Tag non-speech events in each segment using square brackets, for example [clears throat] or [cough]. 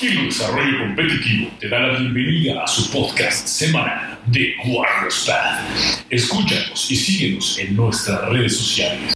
Giro Desarrollo Competitivo te da la bienvenida a su podcast semanal de Warriors Path. Escúchanos y síguenos en nuestras redes sociales.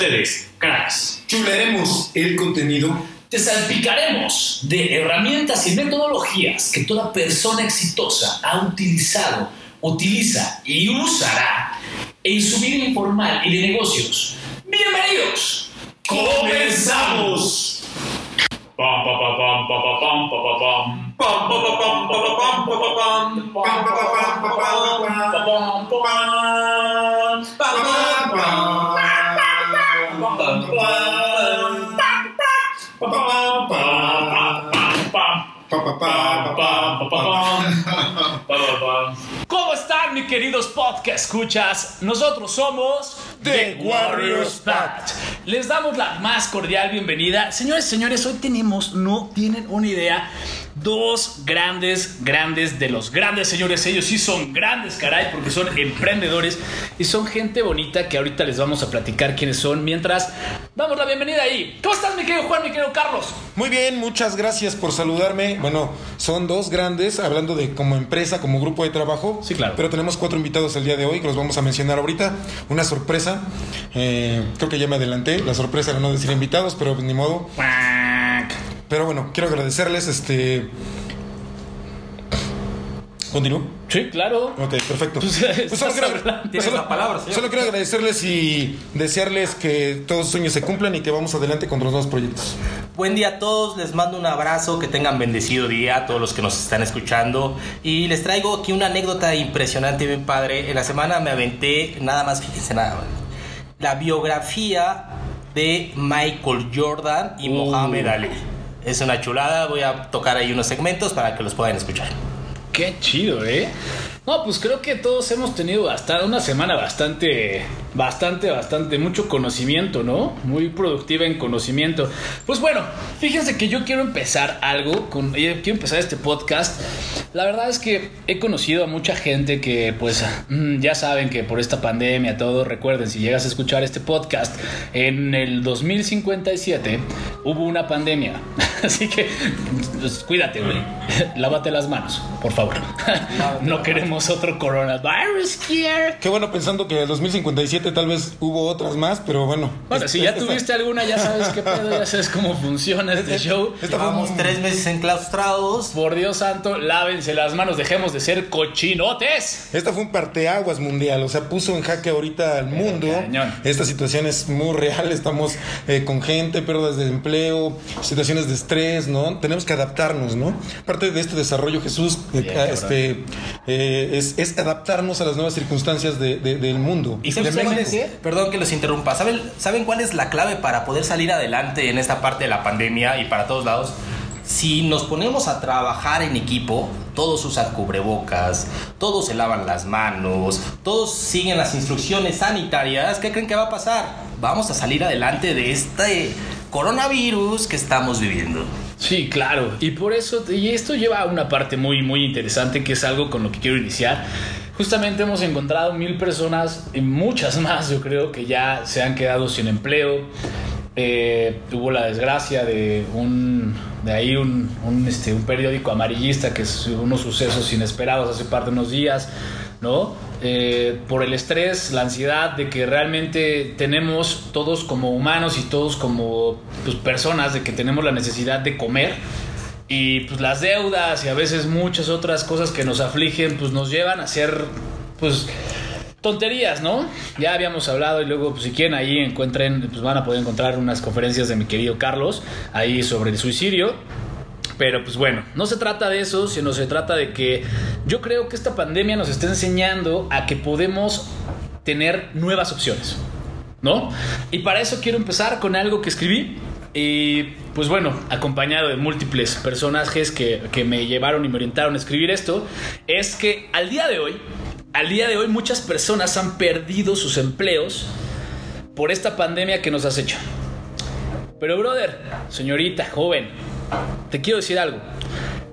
Ustedes, cracks. Chularemos el contenido te salpicaremos de herramientas y metodologías que toda persona exitosa ha utilizado, utiliza y usará en su vida informal y de negocios. Bienvenidos. Comenzamos. Pam, pa, pa, pam, pa, pa, pam, pa, pa, pam. Pam, pa, pa, pam, pa, pa, pam, pa, pa, pam. Pam, [laughs] ¿Cómo están, mis queridos podcast escuchas? Nosotros somos The Warriors Pact. Les damos la más cordial bienvenida. Señores, señores, hoy tenemos, no tienen una idea, dos grandes, grandes de los grandes señores. Ellos sí son grandes, caray, porque son emprendedores y son gente bonita que ahorita les vamos a platicar quiénes son. Mientras, damos la bienvenida ahí. ¿Cómo estás, mi querido Juan, mi querido Carlos? Muy bien, muchas gracias por saludarme. Bueno, son dos grandes, hablando de como empresa, como grupo de trabajo. Sí, claro. Pero tenemos cuatro invitados el día de hoy que los vamos a mencionar ahorita. Una sorpresa. eh, creo que ya me adelanté. La sorpresa era no decir invitados, pero ni modo. Pero bueno, quiero agradecerles. Este. ¿Continúo? Sí, claro. Ok, perfecto. Pues, Pues solo, quiero, pues solo- solo quiero agradecerles y desearles que todos sus sueños se cumplan y que vamos adelante con los nuevos proyectos. Buen día a todos, les mando un abrazo, que tengan bendecido día a todos los que nos están escuchando y les traigo aquí una anécdota impresionante, bien padre. En la semana me aventé, nada más, fíjense nada más, la biografía de Michael Jordan y Uh. Mohamed Ali. Es una chulada, voy a tocar ahí unos segmentos para que los puedan escuchar. Qué chido, ¿eh? No, pues creo que todos hemos tenido hasta una semana bastante, bastante, bastante, mucho conocimiento, ¿no? Muy productiva en conocimiento. Pues bueno, fíjense que yo quiero empezar algo, con, eh, quiero empezar este podcast. La verdad es que he conocido a mucha gente que, pues, mm, ya saben que por esta pandemia, todo, recuerden, si llegas a escuchar este podcast, en el 2057 hubo una pandemia. [laughs] Así que, pues, cuídate, güey. Lávate las manos, por favor. [laughs] no queremos otro coronavirus here. Qué bueno pensando que en el 2057 tal vez hubo otras más, pero bueno. Bueno, Es- si ya esta- tuviste alguna, ya sabes qué pedo, ya sabes cómo funciona este show. un- tres meses enclaustrados. Por Dios santo, lávense las manos, dejemos de ser cochinotes. Esta fue un parteaguas mundial, o sea, puso en jaque ahorita al mundo. cañón. Esta situación es muy real, estamos eh, con gente, pérdidas de empleo, situaciones de estrés, ¿no? Tenemos que adaptarnos, ¿no? Parte de este desarrollo, Jesús, eh, Bien, este, eh, es, es adaptarnos a las nuevas circunstancias de- de- del mundo. ¿Y ¿Sabes saben cuál es? Perdón que los interrumpa. ¿Saben, ¿Saben cuál es la clave para poder salir adelante en esta parte de la pandemia y para todos lados? Si nos ponemos a trabajar en equipo, todos usan cubrebocas, todos se lavan las manos, todos siguen las instrucciones sanitarias, ¿qué creen que va a pasar? Vamos a salir adelante de este coronavirus que estamos viviendo. Sí, claro. Y por eso, y esto lleva a una parte muy, muy interesante que es algo con lo que quiero iniciar. Justamente hemos encontrado mil personas y muchas más, yo creo, que ya se han quedado sin empleo. Eh, tuvo la desgracia de un de ahí un, este, un periódico amarillista que es unos sucesos inesperados hace par de unos días, ¿no? Eh, por el estrés, la ansiedad de que realmente tenemos todos como humanos y todos como pues, personas de que tenemos la necesidad de comer y pues las deudas y a veces muchas otras cosas que nos afligen pues nos llevan a hacer pues tonterías, ¿no? Ya habíamos hablado y luego, pues, si quieren, ahí encuentren, pues van a poder encontrar unas conferencias de mi querido Carlos ahí sobre el suicidio. Pero pues bueno, no se trata de eso, sino se trata de que yo creo que esta pandemia nos está enseñando a que podemos tener nuevas opciones, ¿no? Y para eso quiero empezar con algo que escribí. Y pues bueno, acompañado de múltiples personajes que, que me llevaron y me orientaron a escribir esto, es que al día de hoy, al día de hoy muchas personas han perdido sus empleos por esta pandemia que nos has hecho. Pero brother, señorita, joven, te quiero decir algo.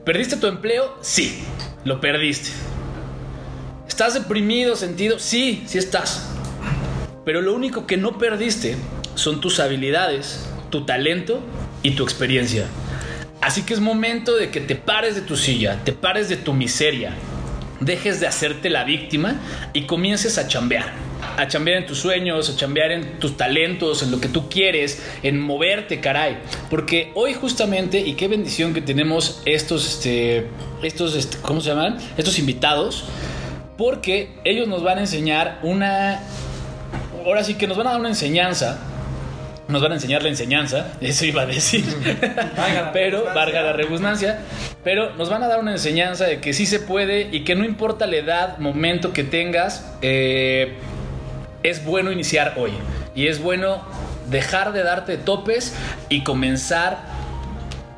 ¿Perdiste tu empleo? Sí, lo perdiste. ¿Estás deprimido, sentido? Sí, sí estás. Pero lo único que no perdiste son tus habilidades, tu talento y tu experiencia. Así que es momento de que te pares de tu silla, te pares de tu miseria, dejes de hacerte la víctima y comiences a chambear. A chambear en tus sueños, a chambear en tus talentos, en lo que tú quieres, en moverte, caray. Porque hoy justamente, y qué bendición que tenemos estos, este, estos, este, ¿cómo se llaman? Estos invitados, porque ellos nos van a enseñar una, ahora sí que nos van a dar una enseñanza nos van a enseñar la enseñanza, [laughs] eso iba a decir, [laughs] pero, valga la redundancia, pero nos van a dar una enseñanza de que sí se puede y que no importa la edad, momento que tengas, eh, es bueno iniciar hoy y es bueno dejar de darte topes y comenzar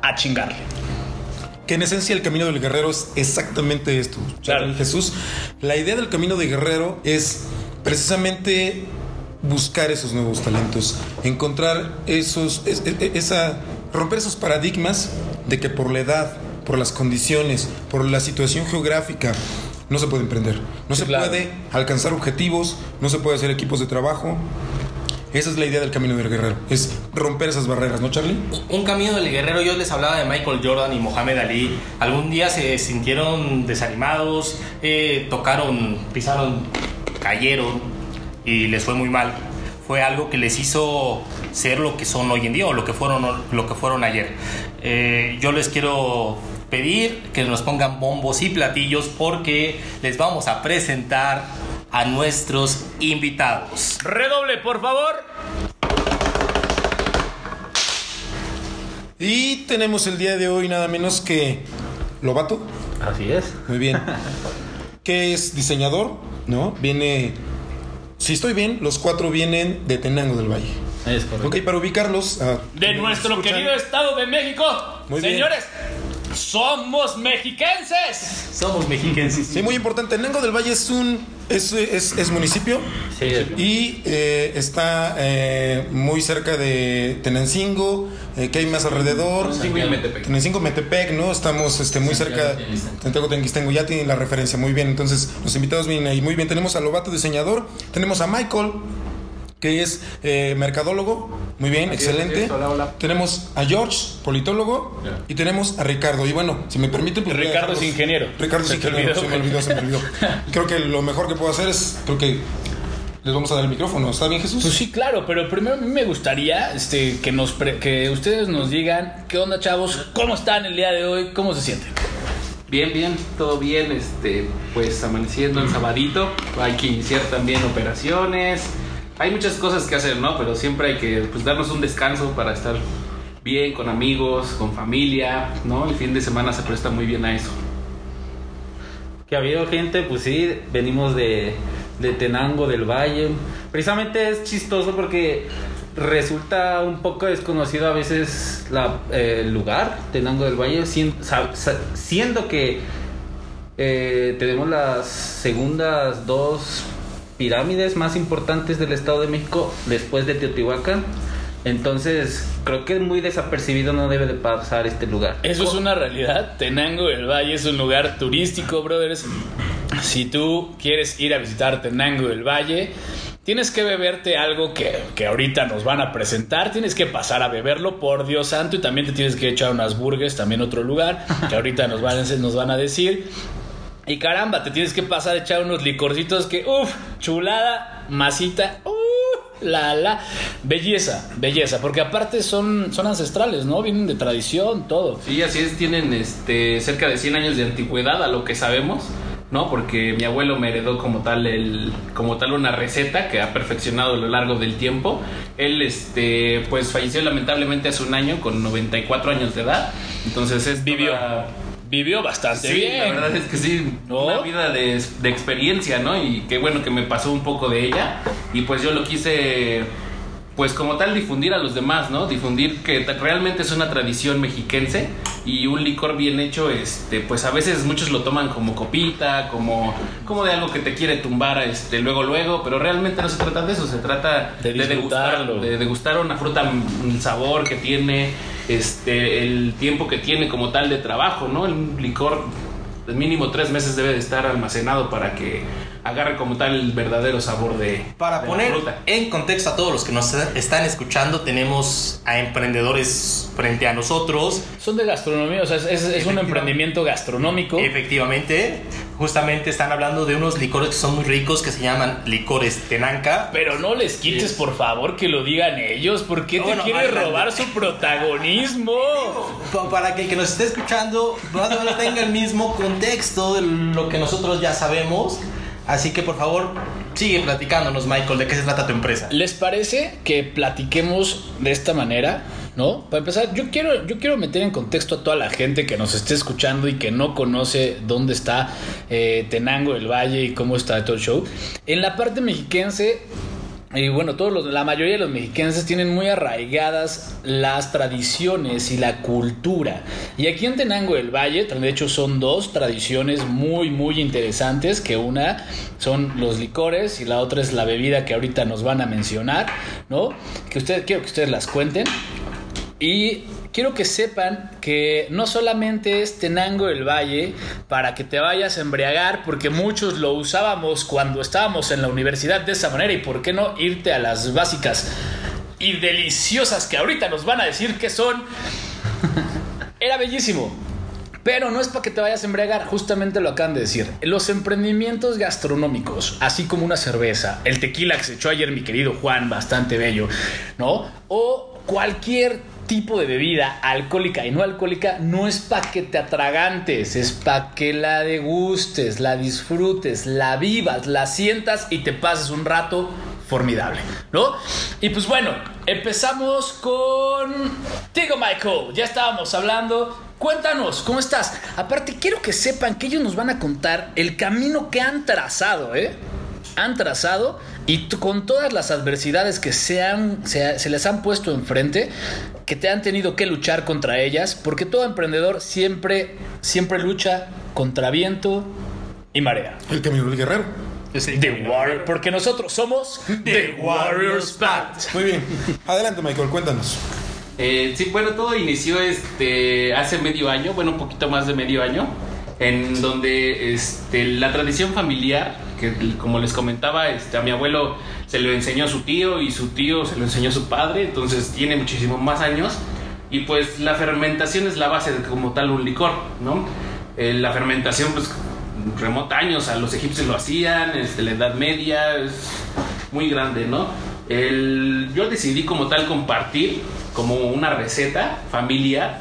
a chingarle. Que en esencia el camino del guerrero es exactamente esto. Claro. Jesús, la idea del camino del guerrero es precisamente buscar esos nuevos talentos, encontrar esos, es- es- esa, romper esos paradigmas de que por la edad, por las condiciones, por la situación geográfica, no se puede emprender, no Sí, se claro. puede alcanzar objetivos, no se puede hacer equipos de trabajo. Esa es la idea del camino del guerrero, es romper esas barreras, ¿no, Charlie? Un camino del guerrero, yo les hablaba de Michael Jordan y Mohamed Ali. Algún día se sintieron desanimados, eh, tocaron, pisaron, cayeron y les fue muy mal. Fue algo que les hizo ser lo que son hoy en día o lo que fueron, lo que fueron ayer. Eh, yo les quiero pedir que nos pongan bombos y platillos porque les vamos a presentar a nuestros invitados. Redoble, por favor. Y tenemos el día de hoy nada menos que Lobato, Así es. muy bien, [laughs] que es diseñador, ¿no? Viene, si estoy bien, los cuatro vienen de Tenango del Valle. Es correcto. Ok, para ubicarlos. ah, De nuestro escuchan, querido Estado de México. Muy bien. Señores, somos mexiquenses. Somos mexiquenses. Sí, muy importante. Tenango del Valle es un es, es- es municipio Sí, y eh, está eh, muy cerca de Tenancingo, eh, que hay más alrededor. Tenancingo y Metepec. Tenancingo, Metepec, ¿no? Estamos este, muy cerca. Santiago Tenguistengo ya tienen la referencia muy bien. Entonces, los invitados vienen ahí muy bien. Tenemos a Lobato, diseñador. Tenemos a Michael, que es eh, mercadólogo. Muy bien, Así excelente. es. Hola, hola. Tenemos a George, politólogo. Y tenemos a Ricardo. Y bueno, si me permite, pues Ricardo es ingeniero. Ricardo es ingeniero. olvidó. Se me olvidó, se me olvidó. [laughs] Creo que lo mejor que puedo hacer es, creo que les vamos a dar el micrófono. ¿Está bien, Jesús? Pues sí, claro, pero primero a mí me gustaría este, que, nos pre- que ustedes nos digan qué onda, chavos, cómo están el día de hoy, cómo se sienten. Bien, bien, todo bien, este, pues amaneciendo el sabadito, hay que iniciar también operaciones, hay muchas cosas que hacer, ¿no? Pero siempre hay que pues, darnos un descanso para estar bien con amigos, con familia, ¿no? El fin de semana se presta muy bien a eso. Que ha habido gente, pues sí, venimos de, de Tenango del Valle. Precisamente es chistoso porque resulta un poco desconocido a veces la, eh, el lugar, Tenango del Valle, siendo que eh, tenemos las segundas dos pirámides más importantes del Estado de México después de Teotihuacán. Entonces, creo que muy desapercibido no debe de pasar este lugar. Eso es una realidad. Tenango del Valle es un lugar turístico, brothers. Si tú quieres ir a visitar Tenango del Valle, tienes que beberte algo que, que ahorita nos van a presentar, tienes que pasar a beberlo, por Dios santo, y también te tienes que echar unas burgers, también otro lugar, que ahorita nos van, a- nos van a decir. Y caramba, te tienes que pasar a echar unos licorcitos que, uff, chulada, masita, uff, la, la, belleza, belleza, porque aparte son, son ancestrales, ¿no? Vienen de tradición, todo. Sí, así es, tienen este cerca de 100 años de antigüedad a lo que sabemos, ¿no? Porque mi abuelo me heredó como tal el como tal una receta que ha perfeccionado a lo largo del tiempo. Él este pues falleció lamentablemente hace un año con 94 años de edad. Entonces es Vivió. toda- Vivió bastante Sí, bien. la verdad es que sí, ¿No? una vida de, de experiencia, ¿no? Y qué bueno que me pasó un poco de ella. Y pues yo lo quise, pues como tal, difundir a los demás, ¿no? Difundir que realmente es una tradición mexiquense y un licor bien hecho, este, pues a veces muchos lo toman como copita, como, como de algo que te quiere tumbar, este, luego, luego, pero realmente no se trata de eso, se trata De de, degustar, de degustar una fruta, el sabor que tiene, este, el tiempo que tiene como tal de trabajo, ¿no? El licor de mínimo tres meses debe de estar almacenado para que agarre como tal el verdadero sabor de, Para de la poner fruta. en contexto a todos los que nos están escuchando, tenemos a emprendedores frente a nosotros. Son de gastronomía, o sea, es, es- es un emprendimiento gastronómico. Efectivamente, justamente están hablando de unos licores que son muy ricos que se llaman licores Tenanca. Pero no les quites, por favor, que lo digan ellos. ¿Por qué te Bueno, quieres robar su protagonismo? [laughs] Pa- Para que el que nos esté escuchando más o menos tenga el mismo contexto de lo que nosotros ya sabemos. Así que por favor, sigue platicándonos, Michael, de qué se trata tu empresa. ¿Les parece que platiquemos de esta manera? ¿No? Para empezar, yo quiero, yo quiero meter en contexto a toda la gente que nos esté escuchando y que no conoce dónde está eh, Tenango del Valle y cómo está todo el show. En la parte mexiquense, y bueno, todos los, la mayoría de los mexiquenses tienen muy arraigadas las tradiciones y la cultura. Y aquí en Tenango del Valle, de hecho, son dos tradiciones muy, muy interesantes, que una son los licores y la otra es la bebida que ahorita nos van a mencionar, ¿no? Que ustedes, quiero que ustedes las cuenten. Y quiero que sepan que no solamente es Tenango del Valle para que te vayas a embriagar, porque muchos lo usábamos cuando estábamos en la universidad de esa manera, y por qué no irte a las básicas y deliciosas que ahorita nos van a decir que son. [laughs] Era bellísimo. Pero no es para que te vayas a embriagar, justamente lo acaban de decir. Los emprendimientos gastronómicos, así como una cerveza, el tequila que se echó ayer mi querido Juan, bastante bello, ¿no? O cualquier tipo de bebida alcohólica y no alcohólica, no es para que te atragantes, es para que la degustes, la disfrutes, la vivas, la sientas y te pases un rato formidable, ¿no? Y pues bueno, empezamos con Tigo Michael. Ya estábamos hablando. Cuéntanos, ¿cómo estás? Aparte, quiero que sepan que ellos nos van a contar el camino que han trazado, ¿eh? Han trazado y con todas las adversidades que se, han, se, se les han puesto enfrente, que te han tenido que luchar contra ellas, porque todo emprendedor siempre, siempre lucha contra viento y marea. El camino del guerrero. The Warrior, porque nosotros somos The Warriors Band. Muy bien. Adelante, Michael, cuéntanos. Eh, sí, bueno, todo inició este hace medio año, bueno, un poquito más de medio año, en donde este, la tradición familiar, que como les comentaba, este, a mi abuelo se lo enseñó su tío y su tío se lo enseñó su padre, entonces tiene muchísimo más años. Y pues la fermentación es la base de como tal un licor, ¿no? Eh, la fermentación, pues remota años, a los egipcios lo hacían, este, la Edad Media, es muy grande, ¿no? El, yo decidí como tal compartir como una receta familiar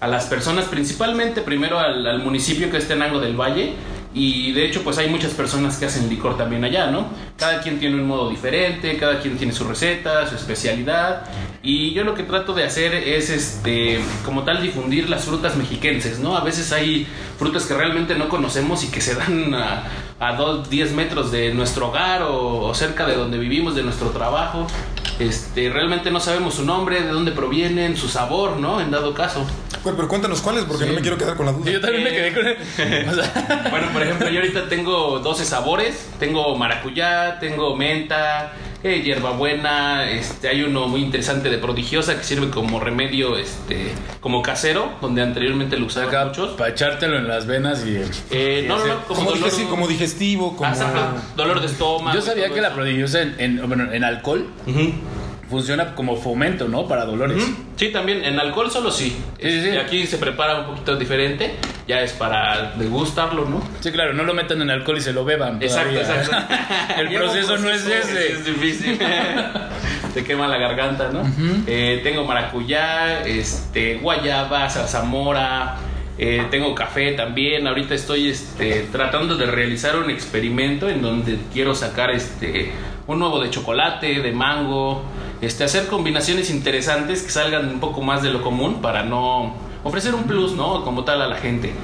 a las personas, principalmente primero al, municipio que es Tenango del Valle. Y de hecho, pues hay muchas personas que hacen licor también allá, ¿no? Cada quien tiene un modo diferente, cada quien tiene su receta, su especialidad. Y yo lo que trato de hacer es, este, como tal, difundir las frutas mexiquenses, ¿no? A veces hay frutas que realmente no conocemos y que se dan a, a 2, 10 metros de nuestro hogar o cerca de donde vivimos, de nuestro trabajo. Este, realmente no sabemos su nombre, de dónde provienen, su sabor, ¿no? En dado caso. Bueno, pero cuéntanos cuáles, porque no me quiero quedar con la duda. Yo también me quedé con el- [laughs] o sea, Bueno, por ejemplo, yo ahorita tengo 12 sabores. Tengo maracuyá, tengo menta, eh, hierbabuena, este, hay uno muy interesante de prodigiosa que sirve como remedio, este, como casero, donde anteriormente lo usaban Acá, muchos. para echártelo en las venas y... Eh, no, no, no, como, Como, dolor, digesti- como digestivo, como... Ah, dolor de estómago. Yo sabía que la prodigiosa en, en- bueno, en alcohol Ujú. Funciona como fomento, ¿no? Para dolores. Sí, también en alcohol solo sí. Sí, sí, sí. Aquí se prepara un poquito diferente, ya es para degustarlo, ¿no? Sí, claro, no lo metan en alcohol y se lo beban. Exacto, todavía. exacto. [laughs] [laughs] El proceso no es ese. Es difícil. [laughs] Te quema la garganta, ¿no? Eh, tengo maracuyá, este, guayaba, zarzamora. eh, tengo café también. Ahorita estoy este, tratando de realizar un experimento en donde quiero sacar este, un nuevo de chocolate, de mango. Este, hacer combinaciones interesantes que salgan un poco más de lo común para no ofrecer un plus, ¿no? Como tal a la gente.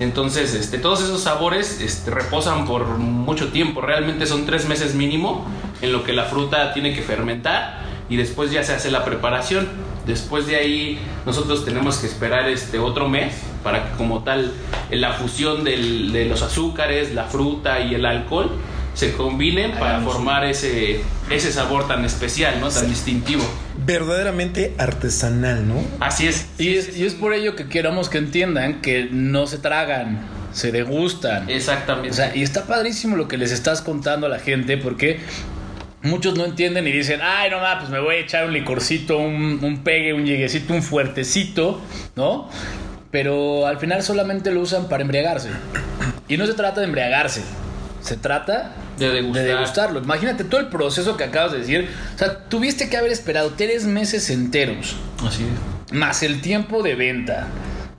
Entonces, este, todos esos sabores este, reposan por mucho tiempo. Realmente son tres meses mínimo en lo que la fruta tiene que fermentar y después ya se hace la preparación. Después de ahí nosotros tenemos que esperar este otro mes para que como tal la fusión de los azúcares, la fruta y el alcohol se combinen para formar ese, ese sabor tan especial, ¿no? Tan distintivo. Verdaderamente artesanal, ¿no? Así es. Y es, y es por ello que queramos que entiendan que no se tragan, se degustan. Exactamente. O sea, y está padrísimo lo que les estás contando a la gente porque muchos no entienden y dicen, ay, no más, pues me voy a echar un licorcito, un, un pegue, un lleguecito, un fuertecito, ¿no? Pero al final solamente lo usan para embriagarse. Y no se trata de embriagarse, se trata De degustar. de degustarlo. Imagínate todo el proceso que acabas de decir. O sea, tuviste que haber esperado tres meses enteros Así es. más el tiempo de venta,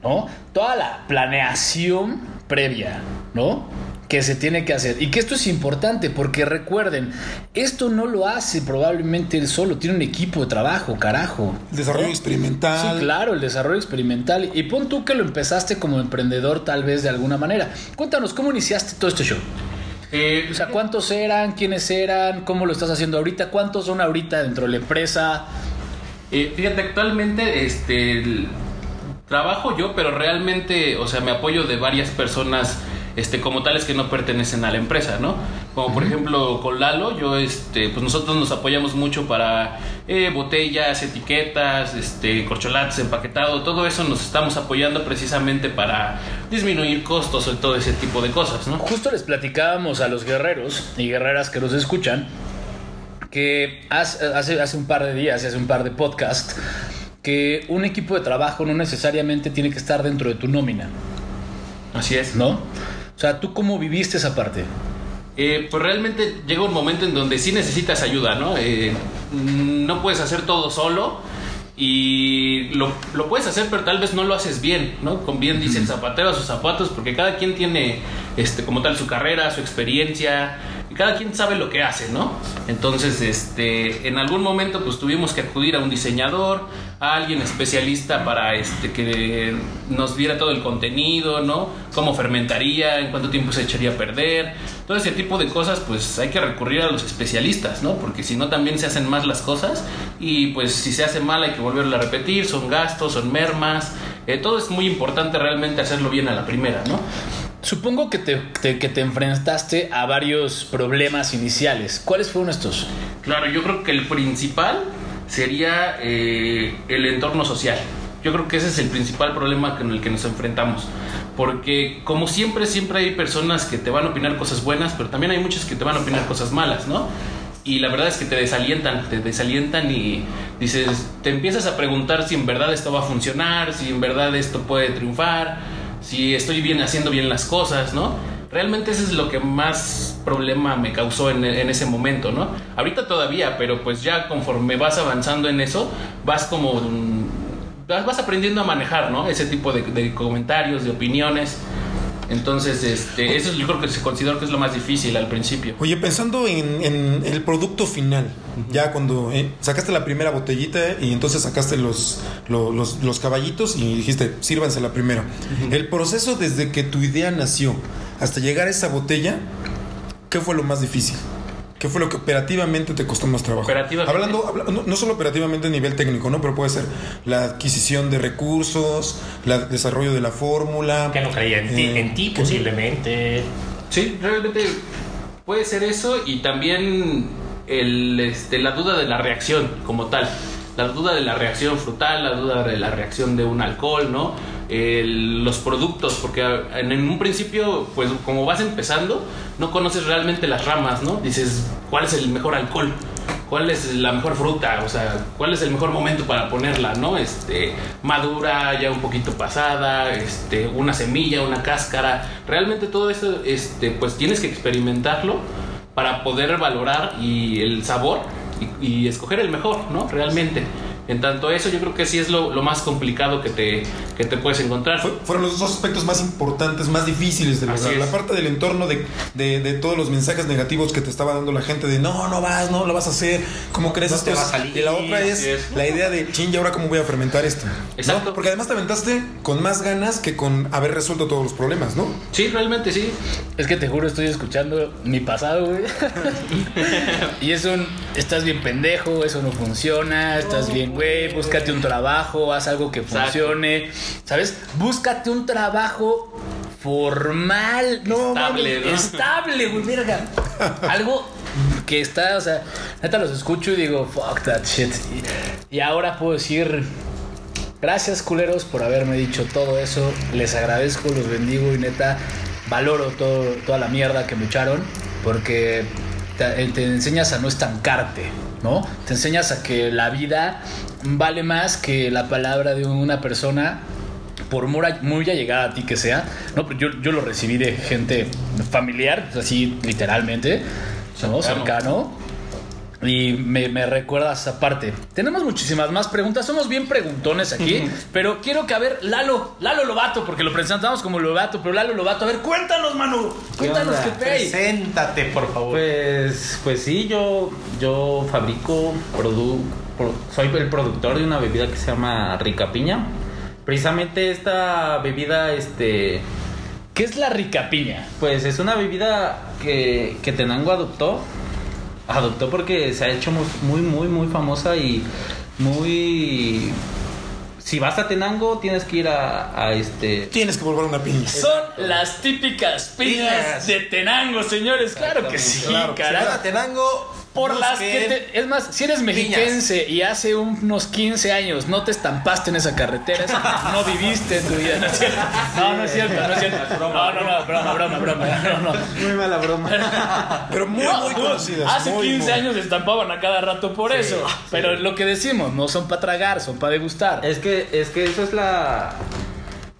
¿no? Toda la planeación previa, ¿no? Que se tiene que hacer. Y que esto es importante porque recuerden, esto no lo hace probablemente él solo, tiene un equipo de trabajo, carajo. Desarrollo ¿no? experimental. Sí, claro, el desarrollo experimental. Y pon tú que lo empezaste como emprendedor tal vez de alguna manera. Cuéntanos, ¿cómo iniciaste todo este show? Eh, O sea, ¿cuántos eran? ¿Quiénes eran? ¿Cómo lo estás haciendo ahorita? ¿Cuántos son ahorita dentro de la empresa? Eh, fíjate, actualmente este trabajo yo, pero realmente, o sea, me apoyo de varias personas este como tales que no pertenecen a la empresa, ¿no? Como por ejemplo con Lalo, yo este pues nosotros nos apoyamos mucho para eh, botellas, etiquetas, este corcholates, empaquetado, todo eso nos estamos apoyando precisamente para disminuir costos y todo ese tipo de cosas, ¿no? Justo les platicábamos a los guerreros y guerreras que nos escuchan que hace, hace, un par de días, hace un par de podcasts, que un equipo de trabajo no necesariamente tiene que estar dentro de tu nómina, Así es. ¿no? O sea, ¿tú cómo viviste esa parte? Eh, pues realmente llega un momento en donde sí necesitas ayuda, ¿no? Eh, no puedes hacer todo solo y lo, lo puedes hacer, pero tal vez no lo haces bien, ¿no? Con bien dicen zapatero a sus zapatos, porque cada quien tiene, este, como tal, su carrera, su experiencia, y cada quien sabe lo que hace, ¿no? Entonces, este, en algún momento, pues tuvimos que acudir a un diseñador, a alguien especialista para, este, que nos diera todo el contenido, ¿no? Cómo fermentaría, en cuánto tiempo se echaría a perder, todo ese tipo de cosas, pues hay que recurrir a los especialistas, ¿no? Porque si no, también se hacen más las cosas y pues si se hace mal hay que volverlo a repetir, son gastos, son mermas, eh, todo es muy importante realmente hacerlo bien a la primera, ¿no? Supongo que te, que te enfrentaste a varios problemas iniciales. ¿Cuáles fueron estos? Claro, yo creo que el principal sería eh, el entorno social. Yo creo que ese es el principal problema con el que nos enfrentamos. Porque como siempre, siempre hay personas que te van a opinar cosas buenas, pero también hay muchas que te van a opinar cosas malas, ¿no? Y la verdad es que te desalientan, te desalientan y dices, te empiezas a preguntar si en verdad esto va a funcionar, si en verdad esto puede triunfar, si estoy bien haciendo bien las cosas, ¿no? Realmente eso es lo que más problema me causó en, ese momento, ¿no? Ahorita todavía, pero pues ya conforme vas avanzando en eso, vas como... Vas, aprendiendo a manejar, ¿no? Ese tipo de comentarios, de opiniones. Entonces, este, eso yo creo que se considero que es lo más difícil al principio. Oye, pensando en, en el producto final, ya cuando eh, sacaste la primera botellita y entonces sacaste los, lo- los, los caballitos y dijiste, sírvanse la primera. El proceso desde que tu idea nació hasta llegar a esa botella, ¿qué fue lo más difícil? ¿Qué fue lo que operativamente te costó más trabajo? Operativamente. Hablando, habla- no, no solo operativamente a nivel técnico, ¿no? Pero puede ser la adquisición de recursos, el desarrollo de la fórmula. Que no creía en ti, eh, en ti posiblemente. Sí, realmente puede ser eso y también el, este, la duda de la reacción como tal. La duda de la reacción frutal, la duda de la reacción de un alcohol, ¿no? Los productos, porque en, en un principio, pues como vas empezando, no conoces realmente las ramas, ¿no? Dices, ¿cuál es el mejor alcohol? ¿Cuál es la mejor fruta? O sea, ¿cuál es el mejor momento para ponerla, no? Este, madura, ya un poquito pasada, este, una semilla, una cáscara. Realmente todo eso, este, pues tienes que experimentarlo para poder valorar y el sabor y, y escoger el mejor, ¿no? Realmente. En tanto eso, yo creo que sí es lo, lo más complicado que te, que te puedes encontrar. Fue- fueron los dos aspectos más importantes, más difíciles de lograr. La parte del entorno de, de- de todos los mensajes negativos que te estaba dando la gente de no, no vas, no lo vas a hacer, ¿cómo crees No esto? te va a es-?" salir, Y la otra es, es. la idea de, ching, ¿y ahora cómo voy a fermentar esto? ¿No? Exacto. Porque además te aventaste con más ganas que con haber resuelto todos los problemas, ¿no? Sí, realmente sí. Es que te juro, estoy escuchando mi pasado, güey. [laughs] y es un, estás bien pendejo, eso no funciona, estás bien, güey, búscate un trabajo, haz algo que Exacto. funcione, ¿sabes? Búscate un trabajo formal, no, Estable, mames, ¿no? estable, güey, verga. [laughs] Algo que está, o sea, neta los escucho y digo, fuck that shit. Y, y ahora puedo decir, Gracias, culeros, por haberme dicho todo eso. Les agradezco, los bendigo y neta, valoro todo, toda la mierda que me echaron porque te, te enseñas a no estancarte, ¿no? Te enseñas a que la vida vale más que la palabra de una persona por muy, muy allegada a ti que sea, ¿no? Yo, yo lo recibí de gente familiar, así literalmente, ¿no? Cercano. Y me, me recuerda esa parte. Tenemos muchísimas más preguntas. Somos bien preguntones aquí. pero quiero que, a ver, Lalo, Lalo Lobato, porque lo presentamos como Lobato, pero Lalo Lobato, a ver, cuéntanos, Manu. Cuéntanos onda? qué pey. Preséntate, por favor. Pues, pues sí, yo, yo fabrico, produ, pro- soy el productor de una bebida que se llama Rica Piña. Precisamente esta bebida, este, ¿Qué es la rica piña? pues es una bebida que, que Tenango adoptó. Adoptó porque se ha hecho mu- muy, muy, muy famosa y muy... Si vas a Tenango tienes que ir a, a este... Tienes que volver una piña. Son las típicas piñas Piñas. de Tenango, señores. Claro que sí, Claro que sí. carajo. Ahora Tenango. Por las que te- es más, si eres mexiquense y hace unos 15 años no te estampaste en esa carretera, [laughs] no viviste en tu vida, ¿no es cierto? No, no es cierto, no es cierto. No, no, no, broma, broma, broma. No, no. Muy mala broma. [laughs] Pero muy, No, muy conocidas. Hace muy, 15 muy. años estampaban a cada rato por eso. Pero lo que decimos, no son para tragar, son para degustar. Es que, es que eso es la.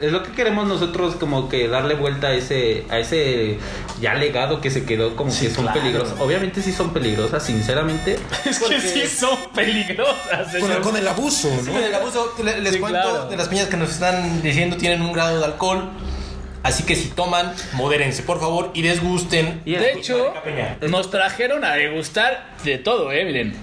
Es lo que queremos nosotros como que darle vuelta a ese, a ese ya legado que se quedó como Sí, que son claro. peligrosas. Obviamente sí son peligrosas, sinceramente. [laughs] Es que sí son peligrosas. Con, con el abuso, Sí, ¿no? el abuso, le- les Sí, cuento claro. de las piñas que nos están diciendo tienen un grado de alcohol. Así que si toman, modérense, por favor, y desgusten. Y De hecho, nos trajeron a degustar de todo, ¿eh? Miren.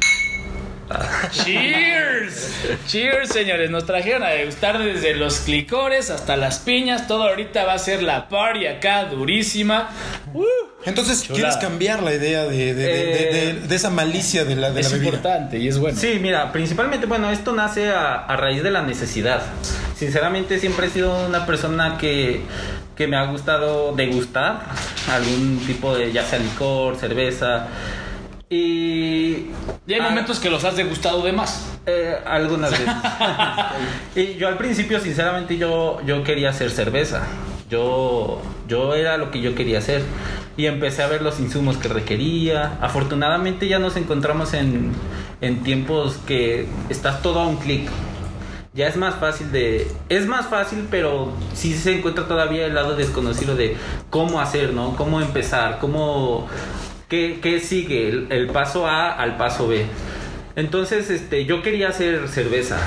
Cheers. Cheers, señores. Nos trajeron a degustar desde los licores hasta las piñas. Todo ahorita va a ser la party acá, durísima. Uh, Entonces. ¿quieres cambiar la idea de, de- de- de- de- de esa malicia de la, de la es bebida? importante y es bueno. Sí, mira, principalmente, bueno, esto nace a, a raíz de la necesidad. Sinceramente, siempre he sido una persona que, que me ha gustado degustar algún tipo de, ya sea licor, cerveza. Y. Y hay Ah, momentos que los has degustado de más. eh, algunas veces. [laughs] y yo al principio, sinceramente, yo, yo quería hacer cerveza. Yo, yo era lo que yo quería hacer. Y empecé a ver los insumos que requería. Afortunadamente ya nos encontramos en, en tiempos que estás todo a un clic. Ya es más fácil de... Es más fácil, pero sí se encuentra todavía el lado desconocido de cómo hacer, ¿no? Cómo empezar, cómo... ¿Qué, sigue? El, el paso A al paso B. Entonces, este, yo quería hacer cerveza.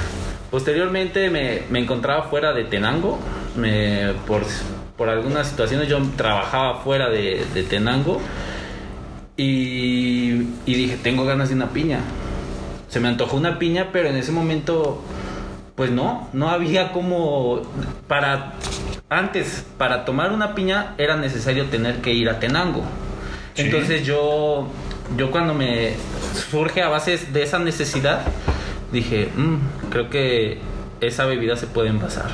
Posteriormente me, me encontraba fuera de Tenango. Me, por, por algunas situaciones yo trabajaba fuera de, de Tenango. Y, y dije, tengo ganas de una piña. Se me antojó una piña, pero en ese momento, pues no, no había como para... Antes, para tomar una piña era necesario tener que ir a Tenango. Entonces yo, yo cuando me surge a base de esa necesidad, dije, "Mm, creo que esa bebida se puede envasar.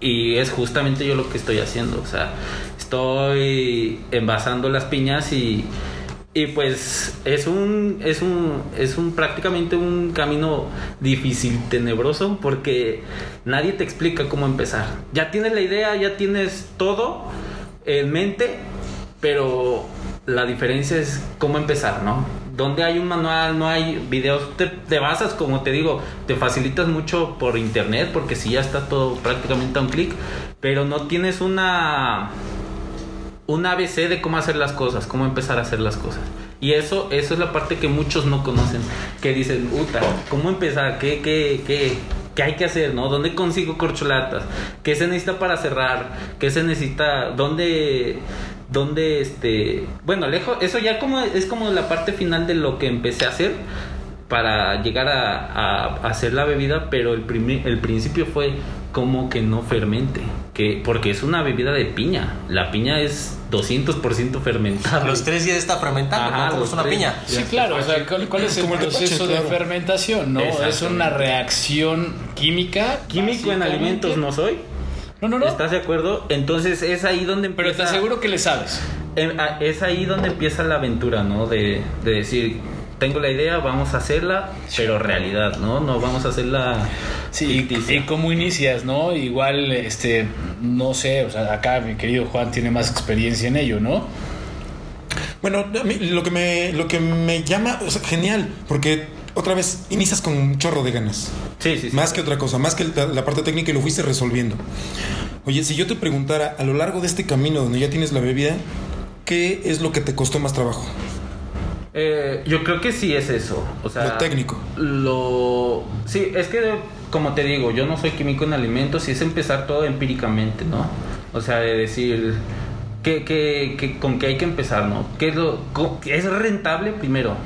Y es justamente yo lo que estoy haciendo. O sea, estoy envasando las piñas y, Y pues es un, es un, es un prácticamente un camino difícil, tenebroso, porque nadie te explica cómo empezar. Ya tienes la idea, ya tienes todo en mente, pero la diferencia es cómo empezar, ¿no? Donde hay un manual, no hay videos, te, basas, como te digo, te facilitas mucho por internet, porque si ya está todo prácticamente a un clic, pero no tienes una un ABC de cómo hacer las cosas, cómo empezar a hacer las cosas. Y eso, eso es la parte que muchos no conocen, que dicen, puta, ¿cómo empezar? ¿Qué, qué, qué, qué hay que hacer? ¿no? ¿Dónde consigo corcholatas? ¿Qué se necesita para cerrar? ¿Qué se necesita? ¿Dónde, dónde, este... Bueno, lejos, eso ya como, es como la parte final de lo que empecé a hacer para llegar a, a- a hacer la bebida, pero el, primi- el principio fue como que no fermente, que, porque es una bebida de piña. La piña es 200% fermentada. Los tres días está fermentando, Ajá, ¿no? Como es una tres. piña. Sí, claro, o sea, ¿cuál, cuál es el Como el tepache, proceso de fermentación? ¿no? Es una reacción química. Químico en alimentos no soy. No, no, no. ¿Estás de acuerdo? Entonces es ahí donde Pero empieza... te aseguro que le sabes. Em, a- Es ahí donde empieza la aventura, ¿no? De, de decir, tengo la idea, vamos a hacerla, pero realidad, ¿no? No vamos a hacerla Sí, ficticia. y cómo inicias, ¿no? Igual, este, no sé, o sea, acá mi querido Juan tiene más experiencia en ello, ¿no? Bueno, a mí lo que me, lo que me llama, o sea, genial, porque otra vez inicias con un chorro de ganas. Sí, sí, sí. Más que otra cosa, más que la, la parte técnica y lo fuiste resolviendo. Oye, si yo te preguntara a lo largo de este camino donde ya tienes la bebida, ¿qué es lo que te costó más trabajo? Eh, yo creo que sí es eso. O sea, Lo técnico. Lo. Sí, es que, como te digo, yo no soy químico en alimentos y es empezar todo empíricamente, ¿no? O sea, de decir. Que, que- con qué hay que empezar, ¿no? ¿Qué es, lo, qué es rentable primero?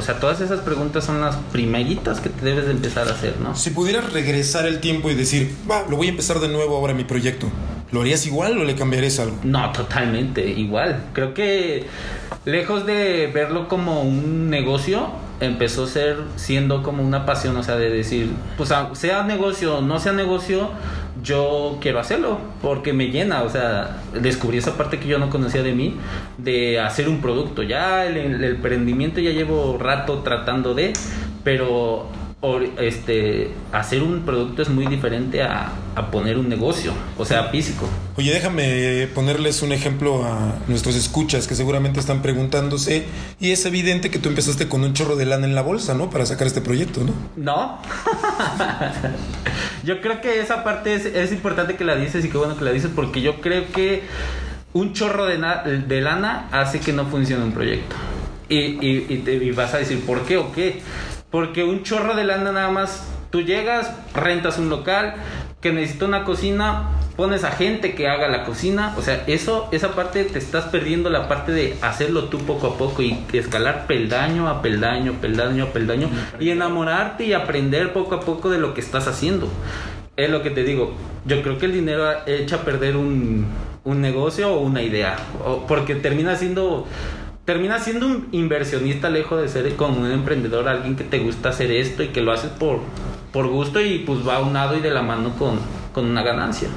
O sea, todas esas preguntas son las primeritas que te debes de empezar a hacer, ¿no? Si pudieras regresar el tiempo y decir, va, lo voy a empezar de nuevo ahora mi proyecto, ¿lo harías igual o le cambiarías algo? No, totalmente, igual. Creo que lejos de verlo como un negocio, empezó a ser siendo como una pasión, o sea, de decir, pues sea negocio o no sea negocio, yo quiero hacerlo porque me llena, o sea, descubrí esa parte que yo no conocía de mí, de hacer un producto. Ya el, el emprendimiento ya llevo rato tratando de, pero este hacer un producto es muy diferente a, a poner un negocio, o sea, físico. Oye, déjame ponerles un ejemplo a nuestros escuchas que seguramente están preguntándose y es evidente que tú empezaste con un chorro de lana en la bolsa, ¿no? Para sacar este proyecto, ¿no? No. [laughs] yo creo que esa parte es, es importante que la dices y qué bueno que la dices porque yo creo que un chorro de, na- de lana hace que no funcione un proyecto. Y, y- y te- y vas a decir, ¿por qué o qué? Porque un chorro de lana nada más, tú llegas, rentas un local que necesita una cocina, pones a gente que haga la cocina, o sea, eso, esa parte te estás perdiendo la parte de hacerlo tú poco a poco y escalar peldaño a peldaño, peldaño a peldaño y enamorarte y aprender poco a poco de lo que estás haciendo. Es lo que te digo, yo creo que el dinero echa a perder un, un negocio o una idea, o- porque termina siendo... Termina siendo un inversionista lejos de ser como un emprendedor, alguien que te gusta hacer esto y que lo haces por, por gusto y pues va unado y de la mano con, con una ganancia.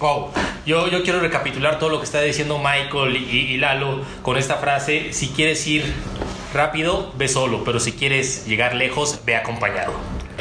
Wow. Yo, yo quiero recapitular todo lo que está diciendo Michael y Lalo con esta frase. Si quieres ir rápido, ve solo, pero si quieres llegar lejos, ve acompañado.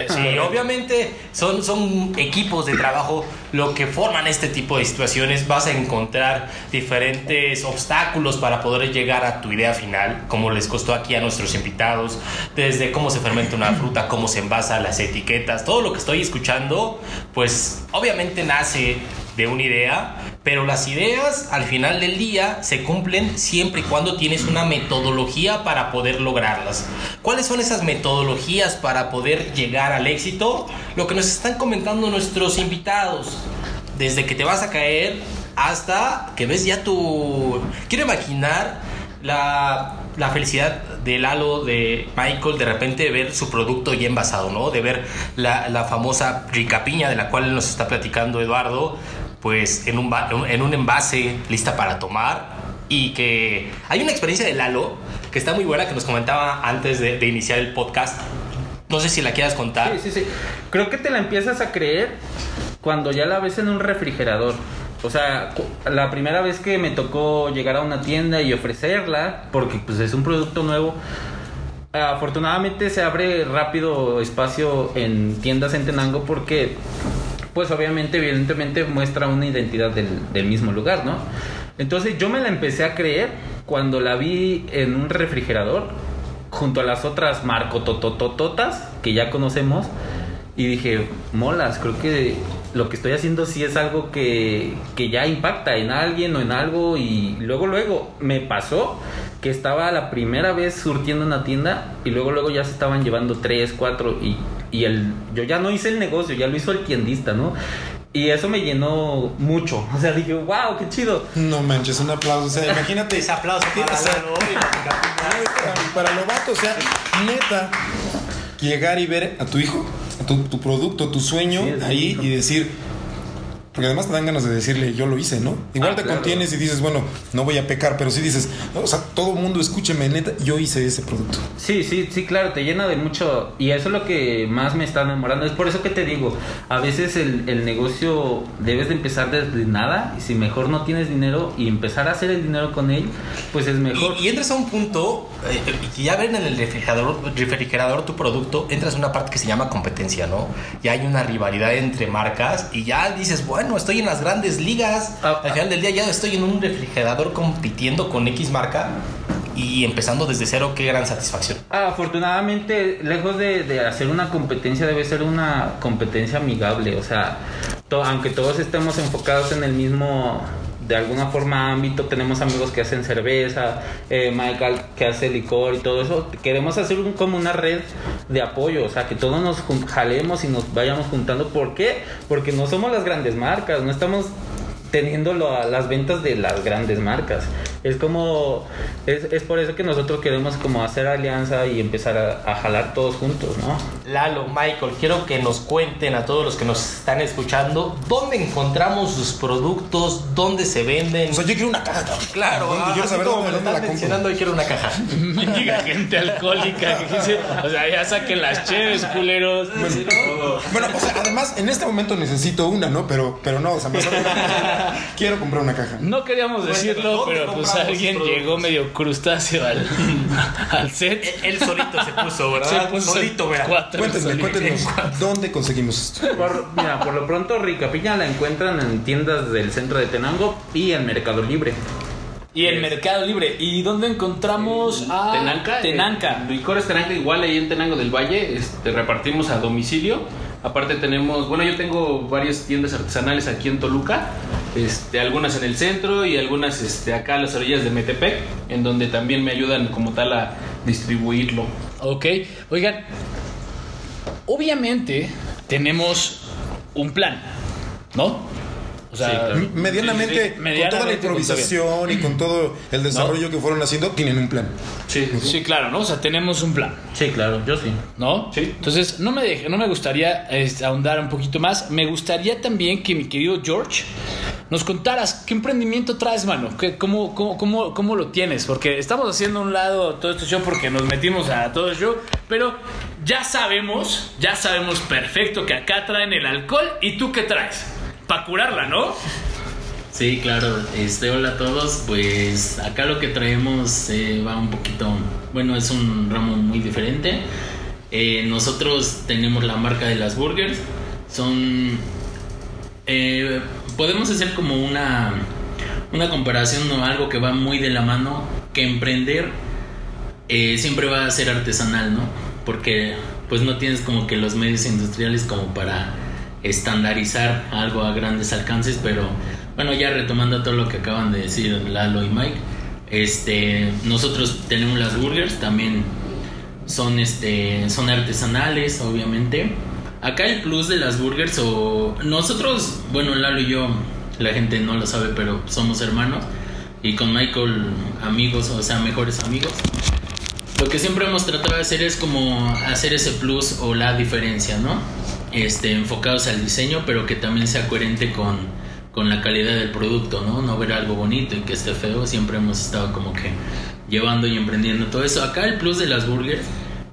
Sí, obviamente son, son equipos de trabajo lo que forman este tipo de situaciones. Vas a encontrar diferentes obstáculos para poder llegar a tu idea final, como les costó aquí a nuestros invitados, desde cómo se fermenta una fruta, cómo se envasa las etiquetas, todo lo que estoy escuchando, pues obviamente nace de una idea, pero las ideas al final del día se cumplen siempre y cuando tienes una metodología para poder lograrlas. ¿Cuáles son esas metodologías para poder llegar al éxito? Lo que nos están comentando nuestros invitados, desde que te vas a caer hasta que ves ya tu... Quiero imaginar la, la felicidad de Lalo, de Michael, de repente ver su producto ya envasado, ¿no? De ver la, la famosa rica piña de la cual nos está platicando Eduardo, pues en un, en un envase lista para tomar. Y que hay una experiencia de Lalo que está muy buena que nos comentaba antes de, iniciar el podcast. No sé si la quieras contar. Sí, sí, sí. Creo que te la empiezas a creer cuando ya la ves en un refrigerador. O sea, la primera vez que me tocó llegar a una tienda y ofrecerla, porque pues es un producto nuevo, afortunadamente se abre rápido espacio en tiendas en Tenango porque pues obviamente evidentemente muestra una identidad del, del mismo lugar, ¿no? Entonces yo me la empecé a creer cuando la vi en un refrigerador junto a las otras marcotototototas que ya conocemos y dije, molas, creo que lo que estoy haciendo sí es algo que, que ya impacta en alguien o en algo y luego luego me pasó que estaba la primera vez surtiendo una tienda y luego luego ya se estaban llevando tres, cuatro y, y el, yo ya no hice el negocio, ya lo hizo el tiendista, ¿no? Y eso me llenó mucho. [laughs] O sea, dije, wow, qué chido. No manches, un aplauso. O sea, imagínate. Ese aplauso para o sea, para- para, para Lobato, o sea, neta, llegar y ver a tu hijo, a tu, tu producto, tu sueño Sí, ahí y decir. Porque además te dan ganas de decirle, yo lo hice, ¿no? Igual Ah, te claro. contienes y dices, bueno, no voy a pecar, pero sí dices, no, o sea, todo mundo escúcheme, neta, yo hice ese producto. Sí, sí, sí, claro, te llena de mucho. Y eso es lo que más me está enamorando. Es por eso que te digo, a veces el, el negocio debes de empezar desde nada. Y si mejor no tienes dinero y empezar a hacer el dinero con él, pues es mejor. Y, y entras a un punto, eh, ya ven en el refrigerador, refrigerador tu producto, entras a una parte que se llama competencia, ¿no? Ya hay una rivalidad entre marcas y ya dices, bueno, estoy en las grandes ligas. Ah, Al final del día ya estoy en un refrigerador compitiendo con X marca y empezando desde cero, qué gran satisfacción. Ah, afortunadamente, lejos de, de hacer una competencia, debe ser una competencia amigable. O sea, to- aunque todos estemos enfocados en el mismo, de alguna forma, ámbito, tenemos amigos que hacen cerveza, eh, Michael que hace licor y todo eso. Queremos hacer un- como una red de apoyo, o sea, que todos nos jalemos y nos vayamos juntando. ¿Por qué? Porque no somos las grandes marcas, no estamos teniendo lo- las ventas de las grandes marcas. Es como, es, es por eso que nosotros queremos como hacer alianza y empezar a, a jalar todos juntos, ¿no? Lalo, Michael, quiero que nos cuenten a todos los que nos están escuchando dónde encontramos sus productos, dónde se venden. O sea, yo quiero una caja, claro, ah, quiero así saber dónde, me lo dónde la mencionando, yo quiero una caja. [laughs] Mendiga gente alcohólica que dice, o sea, ya saquen las cheves, culeros. Bueno, o sea, además, en este momento necesito una, ¿no? Pero, pero no, o sea, más [laughs] quiero comprar una caja. No queríamos decirlo, ¿dónde pero pues alguien llegó medio crustáceo al, [laughs] al set. Él solito se puso, Se ¿verdad? puso solito, ¿verdad? cuatro Cuéntenme, cuéntenos, ¿dónde conseguimos esto? Por, mira, por lo pronto Rica Piña la encuentran en tiendas del centro de Tenango y en Mercado Libre. Y en Mercado Libre. ¿Y dónde encontramos a Tenanca. Tenanca. Licores Tenanca, igual ahí en Tenango del Valle, este, repartimos a domicilio. Aparte tenemos, bueno, yo tengo varias tiendas artesanales aquí en Toluca, este, algunas en el centro y algunas este, acá a las orillas de Metepec, en donde también me ayudan como tal a distribuirlo. Ok. Oigan, obviamente tenemos un plan, ¿no? O sea, Sí, claro. Medianamente, sí, sí, con toda la improvisación y con todo el desarrollo que fueron haciendo, tienen un plan. Sí, Sí, claro, ¿no? O sea, tenemos un plan. Sí, claro, yo sí. ¿no? Sí. Entonces, no me, deje- no me gustaría este, ahondar un poquito más. Me gustaría también que mi querido George nos contaras qué emprendimiento traes, mano. ¿Qué, cómo, cómo, cómo, cómo lo tienes? Porque estamos haciendo a un lado todo este show porque nos metimos a todo el show, pero ya sabemos, ya sabemos perfecto que acá traen el alcohol y tú qué traes. Para curarla, ¿no? Sí, claro. Este, hola a todos. Pues acá lo que traemos eh, va un poquito, bueno, es un ramo muy diferente. Eh, nosotros tenemos la marca de las burgers. Son, eh, podemos hacer como una, una comparación o algo que va muy de la mano. Que emprender siempre va a ser artesanal, ¿no? Porque pues no tienes como que los medios industriales como para estandarizar algo a grandes alcances, pero bueno, ya retomando todo lo que acaban de decir Lalo y Mike, este, nosotros tenemos las burgers, también son, este, son artesanales, obviamente. Acá el plus de las burgers, o nosotros, bueno, Lalo y yo, la gente no lo sabe, pero somos hermanos, y con Michael amigos, o sea, mejores amigos. Lo que siempre hemos tratado de hacer es como hacer ese plus o la diferencia, ¿no? Este, enfocados al diseño, pero que también sea coherente con, con la calidad del producto, ¿no? No ver algo bonito y que esté feo. Siempre hemos estado como que llevando y emprendiendo todo eso. Acá el plus de las burgers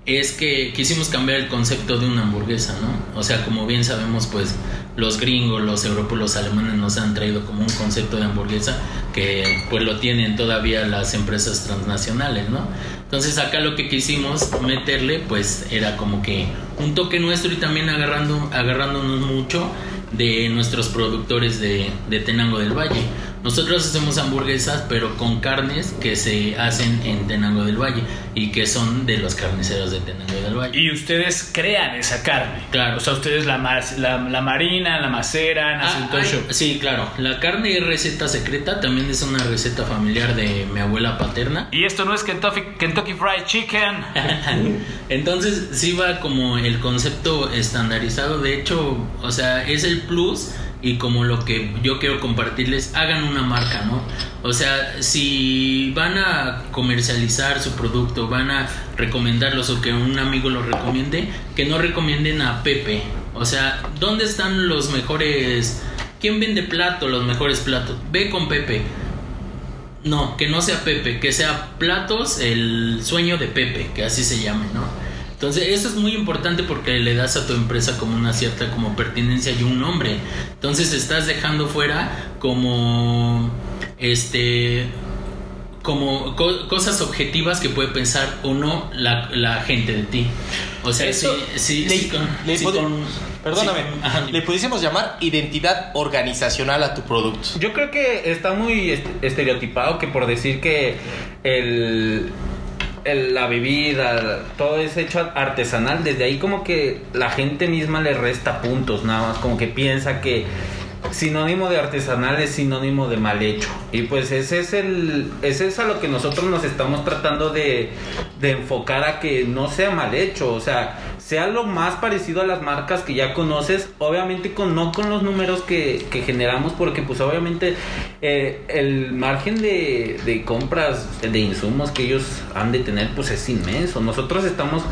es que quisimos cambiar el concepto de una hamburguesa, ¿no? O sea, como bien sabemos, pues los gringos, los europeos, los alemanes nos han traído como un concepto de hamburguesa que pues lo tienen todavía las empresas transnacionales, ¿no? Entonces acá lo que quisimos meterle pues era como que un toque nuestro y también agarrando, agarrándonos mucho de nuestros productores de, de Tenango del Valle. Nosotros hacemos hamburguesas pero con carnes que se hacen en Tenango del Valle y que son de los carniceros de Tenango del Valle. Y ustedes crean esa carne. Claro. O sea, ustedes la, la, la marinan, la maceran, hacen Ah, todo show. sí, claro. La carne es receta secreta, también es una receta familiar de mi abuela paterna. Y esto no es Kentucky, Kentucky Fried Chicken. [laughs] Entonces sí va como el concepto estandarizado. De hecho, o sea, es el plus y como lo que yo quiero compartirles, hagan una marca, ¿no? O sea, si van a comercializar su producto, van a recomendarlos o que un amigo los recomiende, que no recomienden a Pepe. O sea, ¿dónde están los mejores? ¿Quién vende plato, los mejores platos? Ve con Pepe. No, que no sea Pepe, que sea Platos, el sueño de Pepe, que así se llame, ¿no? Entonces, eso es muy importante porque le das a tu empresa como una cierta como pertinencia y un nombre. Entonces, estás dejando fuera como este como co- cosas objetivas que puede pensar o no la, la gente de ti. O sea, Eso sí, sí, le- sí con- le sí pod- con- Perdóname, con- le pudiésemos llamar identidad organizacional a tu producto. Yo creo que está muy est- estereotipado que por decir que el, el- la bebida, todo es hecho artesanal, desde ahí como que la gente misma le resta puntos, nada más como que piensa que sinónimo de artesanal es sinónimo de mal hecho. Y pues ese es el ese es a lo que nosotros nos estamos tratando de, de enfocar a que no sea mal hecho, o sea, sea lo más parecido a las marcas que ya conoces, obviamente con no con los números que, que generamos, porque pues obviamente eh, el margen de, de compras de insumos que ellos han de tener pues es inmenso. Nosotros estamos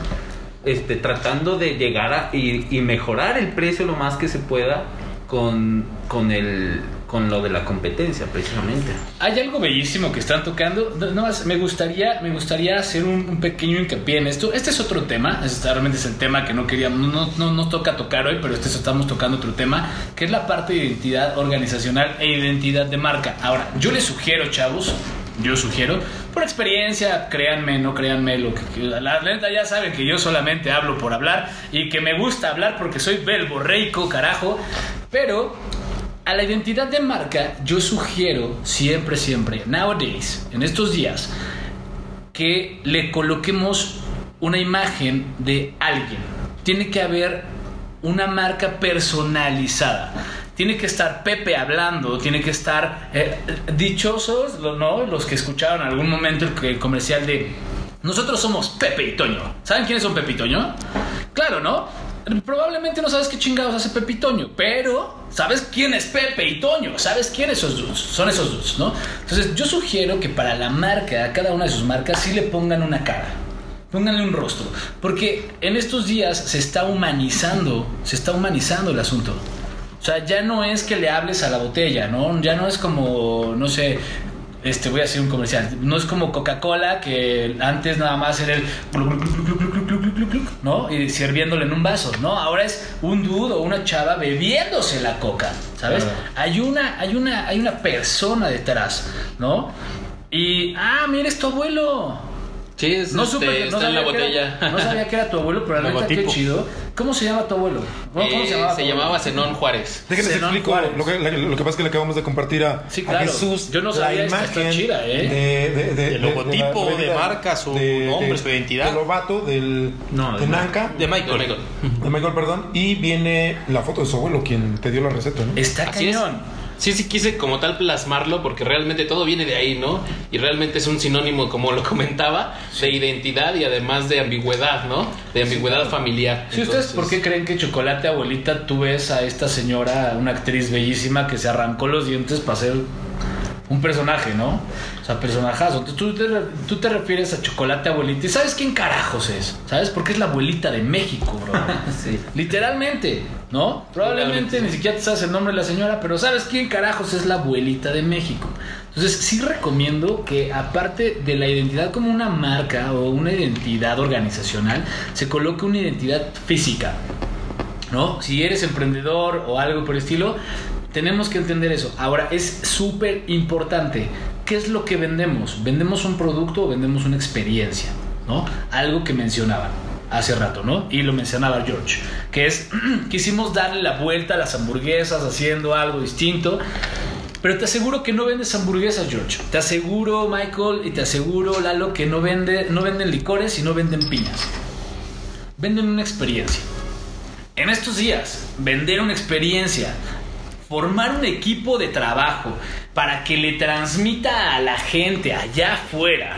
este, tratando de llegar a y, y mejorar el precio lo más que se pueda con, con el con lo de la competencia precisamente. Hay algo bellísimo que están tocando. No, no me gustaría, me gustaría hacer un, pequeño hincapié en esto. Este es otro tema. Este realmente es el tema que no queríamos, no, no nos toca tocar hoy, pero este estamos tocando otro tema, que es la parte de identidad organizacional e identidad de marca. Ahora, yo les sugiero, chavos, yo sugiero, por experiencia, créanme, no créanme, lo que, que- la neta ya saben que yo solamente hablo por hablar y que me gusta hablar porque soy belborreico, carajo, pero a la identidad de marca yo sugiero siempre, siempre, nowadays, en estos días, que le coloquemos una imagen de alguien. Tiene que haber una marca personalizada. Tiene que estar Pepe hablando, tiene que estar eh, dichosos, ¿no? Los que escucharon en algún momento el, el comercial de nosotros somos Pepe y Toño. ¿Saben quiénes son Pepe y Toño? Claro, ¿no? Probablemente no sabes qué chingados hace Pepe y Toño, pero sabes quién es Pepe y Toño, sabes quiénes esos dudes, son esos dudes, ¿no? Entonces yo sugiero que para la marca, cada una de sus marcas, sí le pongan una cara. Pónganle un rostro, porque en estos días se está humanizando, se está humanizando el asunto. O sea, ya no es que le hables a la botella, ¿no? Ya no es como, no sé, este, voy a hacer un comercial. No es como Coca-Cola, que antes nada más era el... ¿No? Y sirviéndole en un vaso, ¿no? Ahora es un dude o una chava bebiéndose la coca, ¿sabes? Hay, una, hay, una, hay una persona detrás, ¿no? Y, ah, mira, es tu abuelo. Sí, es, No este, supe que no está en la sabía, que botella. era, no sabía que era tu abuelo, pero la neta, qué Logotipo. chido. ¿Cómo se llama tu abuelo? ¿Cómo, cómo Eh, se llamaba? tu se abuelo? llamaba Zenón Juárez. Zenón explico. Juárez. Lo que, lo que pasa es que le acabamos de compartir a, Sí, a claro. Jesús Yo no sabía esta, está chida, ¿eh? de, de- de- El de- logotipo, la- de marca, su nombre, su identidad. Del Lobato, del, No, de de Nanca. De Michael. De Michael. De Michael, perdón. Y viene la foto de su abuelo, quien te dio la receta, ¿no? Está Así es. Sí, sí quise como tal plasmarlo porque realmente todo viene de ahí, ¿no? Y realmente es un sinónimo, como lo [laughs] comentaba, de identidad y además de ambigüedad, ¿no? De ambigüedad familiar. Si ustedes, Entonces, ¿por qué creen que Chocolate Abuelita tú ves a esta señora, una actriz bellísima que se arrancó los dientes para ser un personaje, ¿no? O sea, personajazo. Entonces, Tú te, tú te refieres a Chocolate Abuelita y ¿sabes quién carajos es? ¿Sabes? Porque es la abuelita de México, bro. [laughs] Sí. Literalmente, ¿no? Probablemente ni siquiera te sabes el nombre de la señora, pero ¿sabes quién carajos es la abuelita de México? Entonces sí recomiendo que aparte de la identidad como una marca o una identidad organizacional, se coloque una identidad física. ¿no? Si eres emprendedor o algo por el estilo, tenemos que entender eso. Ahora, es súper importante. ¿Qué es lo que vendemos? ¿Vendemos un producto o vendemos una experiencia? ¿No? Algo que mencionaban hace rato, ¿no? Y lo mencionaba George, que es, [clears throat] quisimos darle la vuelta a las hamburguesas haciendo algo distinto. Pero te aseguro que no vendes hamburguesas, George. Te aseguro, Michael, y te aseguro, Lalo, que no, vende, no venden licores y no venden piñas. Venden una experiencia. En estos días, vender una experiencia, formar un equipo de trabajo para que le transmita a la gente allá afuera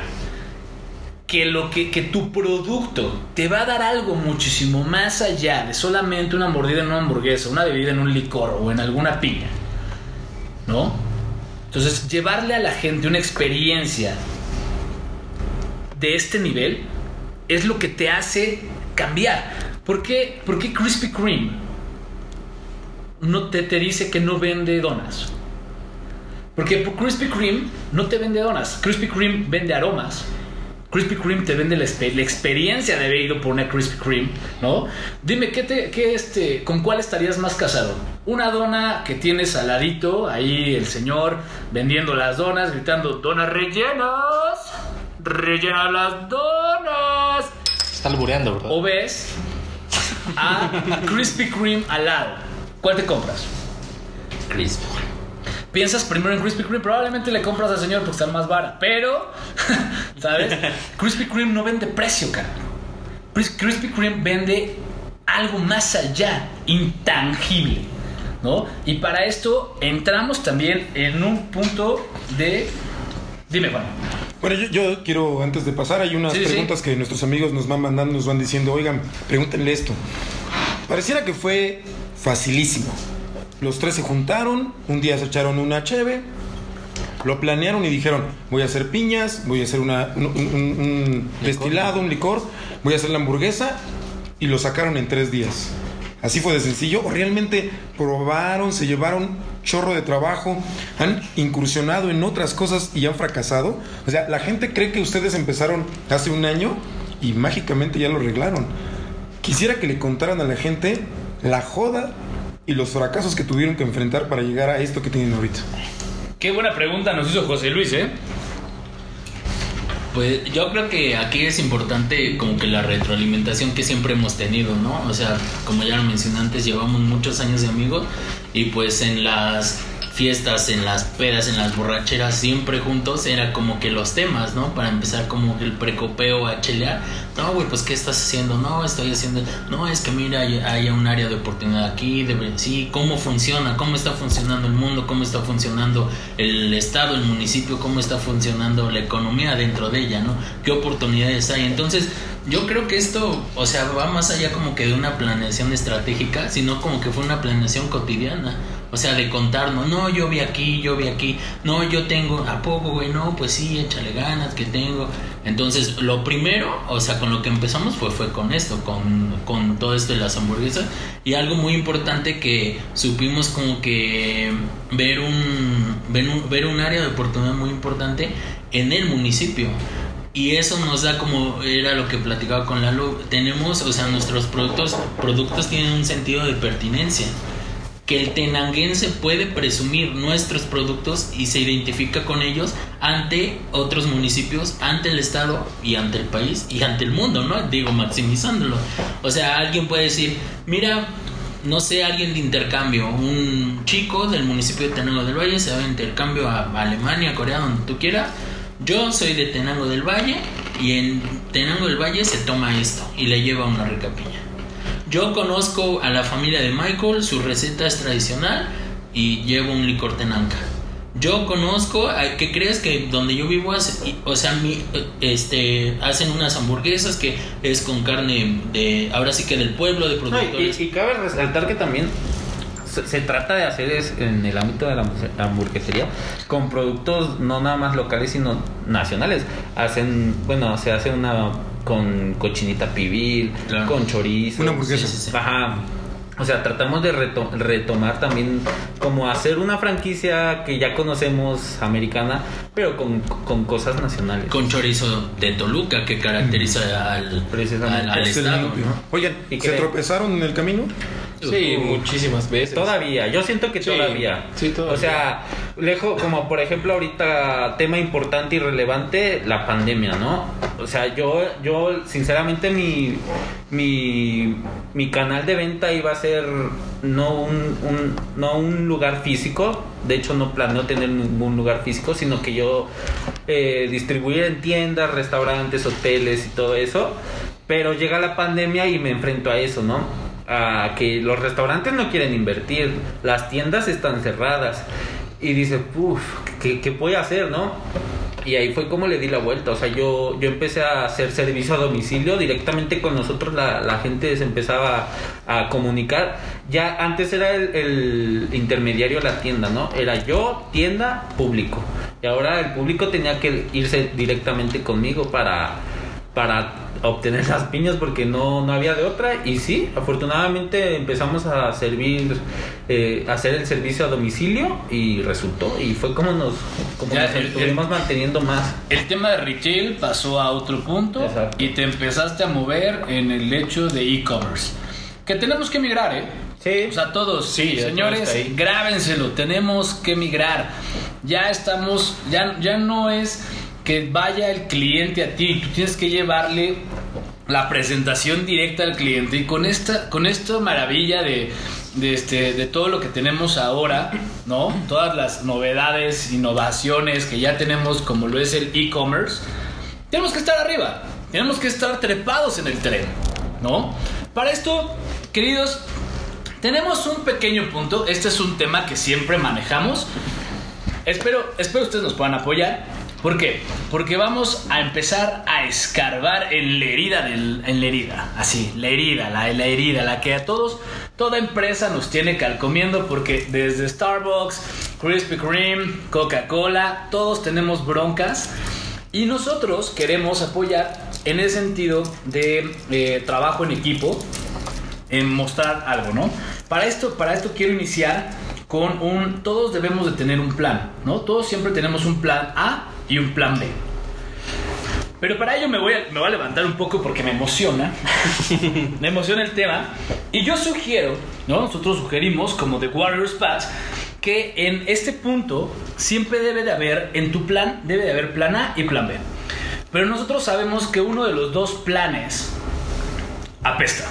que, lo que, que tu producto te va a dar algo muchísimo más allá de solamente una mordida en una hamburguesa, una bebida en un licor o en alguna piña. ¿No? Entonces, llevarle a la gente una experiencia de este nivel es lo que te hace cambiar. ¿Por qué, ¿Por qué Krispy Kreme no te, te dice que no vende donas? Porque por Krispy Kreme no te vende donas. Krispy Kreme vende aromas. Krispy Kreme te vende la, la experiencia de haber ido por una Krispy Kreme, ¿no? Dime, ¿qué te, qué este, ¿con cuál estarías más casado? Una dona que tienes al ladito, ahí el señor vendiendo las donas, gritando, donas rellenas, rellena las donas. Está albureando, ¿verdad? O ves a Krispy Kreme al lado. ¿Cuál te compras? Crisp. Piensas primero en Krispy Kreme, probablemente le compras al señor porque está más vara, pero, [laughs] ¿sabes? Krispy Kreme no vende precio, cara. Kris- Krispy Kreme vende algo más allá, intangible, ¿no? Y para esto entramos también en un punto de... Dime, Juan. Bueno, yo, yo quiero, antes de pasar, hay unas Sí, sí, sí. preguntas que nuestros amigos nos van mandando, nos van diciendo, oigan, pregúntenle esto. Pareciera que fue facilísimo. Los tres se juntaron, un día se echaron una cheve, lo planearon y dijeron, voy a hacer piñas, voy a hacer una, un, un- un destilado, un licor, voy a hacer la hamburguesa y lo sacaron en tres días. Así fue de sencillo. O realmente probaron, se llevaron chorro de trabajo, han incursionado en otras cosas y han fracasado. O sea, la gente cree que ustedes empezaron hace un año y mágicamente ya lo arreglaron. Quisiera que le contaran a la gente la joda y los fracasos que tuvieron que enfrentar para llegar a esto que tienen ahorita. Qué buena pregunta nos hizo José Luis, ¿eh? Pues yo creo que aquí es importante como que la retroalimentación que siempre hemos tenido, ¿no? O sea, como ya lo mencioné antes, llevamos muchos años de amigos y pues en las fiestas, en las pedas, en las borracheras, siempre juntos era como que los temas, ¿no? Para empezar como el precopeo a chelear. No, güey, pues ¿qué estás haciendo? No, estoy haciendo... No, es que mira, hay, hay un área de oportunidad aquí, debe- sí, ¿cómo funciona? ¿Cómo está funcionando el mundo? ¿Cómo está funcionando el estado, el municipio? ¿Cómo está funcionando la economía dentro de ella, ¿no? ¿Qué oportunidades hay? Entonces, yo creo que esto, o sea, va más allá como que de una planeación estratégica, sino como que fue una planeación cotidiana. O sea, de contarnos, no, yo vi aquí, yo vi aquí, no, yo tengo, ¿a poco, güey? No, pues sí, échale ganas que tengo. Entonces, lo primero, o sea, con lo que empezamos fue, fue con esto, con, con todo esto de las hamburguesas. Y algo muy importante que supimos como que ver un, ver un, ver un área de oportunidad muy importante en el municipio. Y eso nos da como era lo que platicaba con Lalo, tenemos, o sea, nuestros productos productos tienen un sentido de pertinencia. Que el tenanguense puede presumir nuestros productos y se identifica con ellos ante otros municipios, ante el estado y ante el país y ante el mundo, ¿no? Digo, maximizándolo. O sea, alguien puede decir, mira, no sé, alguien de intercambio, un chico del municipio de Tenango del Valle se va de intercambio a Alemania, Corea, donde tú quieras. Yo soy de Tenango del Valle y en Tenango del Valle se toma esto y le lleva una rica piña. Yo conozco a la familia de Michael, su receta es tradicional y llevo un licor tenanca. Yo conozco, a- ¿qué crees que donde yo vivo hace- o sea, mi, este, hacen unas hamburguesas que es con carne de, ahora sí que del pueblo, de No, y, productores. y cabe resaltar que también se, se trata de hacer es, en el ámbito de la hamburgue- hamburguesería con productos no nada más locales sino nacionales. Hacen, bueno, se hace una con cochinita pibil, Claro. con chorizo. Una hamburguesa. Sí, sí, sí. Ajá. O sea, tratamos de reto- retomar también como hacer una franquicia que ya conocemos americana, pero con, con cosas nacionales. Con chorizo de Toluca que caracteriza al, Precisamente. al, al Excelente. estado. ¿no? Oigan, ¿Y ¿se qué? tropezaron en el camino? Sí, muchísimas veces. Todavía, yo siento que Sí, todavía. sí, todavía. O sea, lejos, como por ejemplo ahorita tema importante y relevante, la pandemia, ¿no? O sea, yo, yo sinceramente mi, mi, mi canal de venta iba a ser no un, lugar físico, de hecho no planeo tener ningún lugar físico, sino que yo eh, distribuir en tiendas, restaurantes, hoteles y todo eso. Pero llega la pandemia y me enfrento a eso, ¿no? a que los restaurantes no quieren invertir, las tiendas están cerradas. Y dice, uff, ¿qué, ¿qué voy a hacer, no? Y ahí fue como le di la vuelta. O sea, yo, yo empecé a hacer servicio a domicilio. Directamente con nosotros la, la gente se empezaba a comunicar. Ya antes era el, el intermediario la tienda, ¿no? Era yo, tienda, público. Y ahora el público tenía que irse directamente conmigo para, para obtener las piñas porque no, no había de otra y sí, afortunadamente empezamos a servir, eh, hacer el servicio a domicilio y resultó y fue como nos, como Ya, nos el- estuvimos manteniendo más. El tema de retail pasó a otro punto Exacto. y te empezaste a mover en el hecho de e-commerce. Que tenemos que migrar, ¿eh? Sí. O sea, todos, Sí, señores, grábenselo, tenemos que migrar. Ya estamos, ya, ya no es que vaya el cliente a ti, tú tienes que llevarle la presentación directa al cliente y con esta, con esta maravilla de, de, este, de todo lo que tenemos ahora, ¿no? Todas las novedades, innovaciones que ya tenemos como lo es el e-commerce, tenemos que estar arriba, tenemos que estar trepados en el tren, ¿no? Para esto, queridos, tenemos un pequeño punto, este es un tema que siempre manejamos, espero, espero ustedes nos puedan apoyar. ¿Por qué? Porque vamos a empezar a escarbar en la herida del, en la herida, así, la herida, la, la herida, la que a todos, toda empresa nos tiene calcomiendo porque desde Starbucks, Krispy Kreme, Coca-Cola, todos tenemos broncas y nosotros queremos apoyar en el sentido de eh, trabajo en equipo, en mostrar algo, ¿no? Para esto, para esto quiero iniciar con un, todos debemos de tener un plan, ¿no? Todos siempre tenemos un plan A y un plan B. Pero para ello me voy a, me voy a levantar un poco porque me emociona. [laughs] me emociona el tema. Y yo sugiero, ¿no? Nosotros sugerimos, como The Warriors Patch, que en este punto siempre debe de haber, en tu plan, debe de haber plan A y plan B. Pero nosotros sabemos que uno de los dos planes apesta.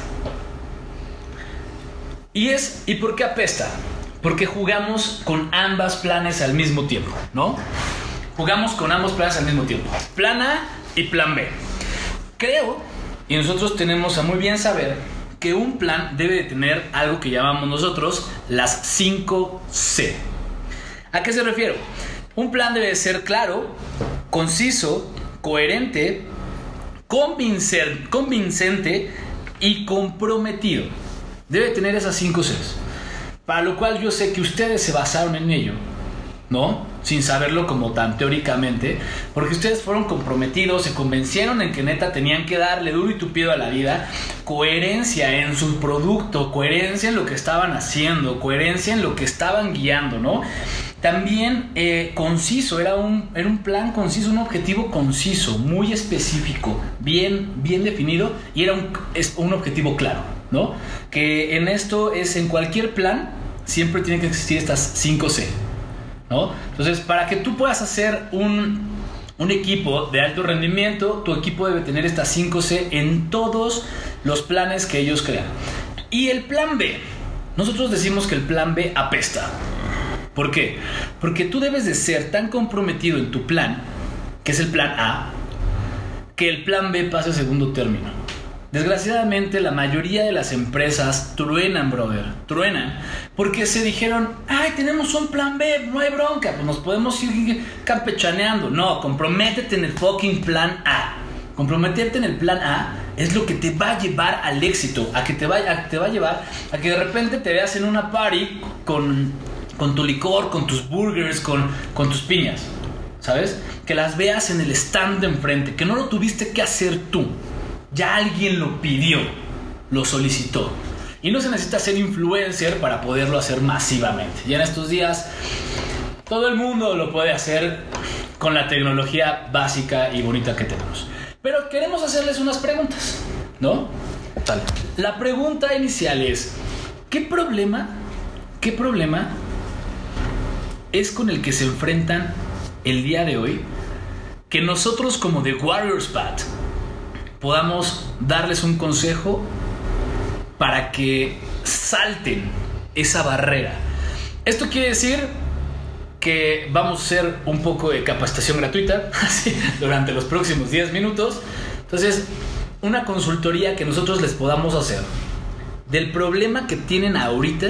Y es, ¿y por qué apesta? Porque jugamos con ambas planes al mismo tiempo, ¿no? Jugamos con ambos planes al mismo tiempo. Plan A y plan B. Creo, y nosotros tenemos a muy bien saber, que un plan debe de tener algo que llamamos nosotros las 5 C. ¿A qué se refiero? Un plan debe de ser claro, conciso, coherente, convincente y comprometido. Debe tener esas 5 Cs. Para lo cual yo sé que ustedes se basaron en ello, ¿no? Sin saberlo como tan teóricamente, porque ustedes fueron comprometidos, se convencieron en que neta tenían que darle duro y tupido a la vida, coherencia en su producto, coherencia en lo que estaban haciendo, coherencia en lo que estaban guiando, ¿no? También eh, conciso, era un, era un plan conciso, un objetivo conciso, muy específico, bien, bien definido y era un, es un objetivo claro, ¿no? Que en esto es en cualquier plan siempre tienen que existir estas 5 C, ¿no? Entonces, para que tú puedas hacer un, un equipo de alto rendimiento, tu equipo debe tener estas 5 C en todos los planes que ellos crean. Y el plan B, nosotros decimos que el plan B apesta. ¿Por qué? Porque tú debes de ser tan comprometido en tu plan, que es el plan A, que el plan B pase a segundo término. Desgraciadamente la mayoría de las empresas truenan, brother, truenan, porque se dijeron, ay, tenemos un plan B, no hay bronca, pues nos podemos ir campechaneando. No, comprométete en el fucking plan A. Comprometerte en el plan A es lo que te va a llevar al éxito, a que te vaya, a te va a llevar a que de repente te veas en una party con, con tu licor, con tus burgers, con, con tus piñas, ¿sabes? Que las veas en el stand de enfrente, que no lo tuviste que hacer tú, ya alguien lo pidió, lo solicitó. Y no se necesita ser influencer para poderlo hacer masivamente. Ya en estos días todo el mundo lo puede hacer con la tecnología básica y bonita que tenemos. Pero queremos hacerles unas preguntas, ¿no? Tal. La pregunta inicial es, ¿qué problema, qué problema es con el que se enfrentan el día de hoy que nosotros como The Warriors Pat podamos darles un consejo para que salten esa barrera? Esto quiere decir que vamos a hacer un poco de capacitación gratuita [laughs] durante los próximos 10 minutos. Entonces, una consultoría que nosotros les podamos hacer del problema que tienen ahorita,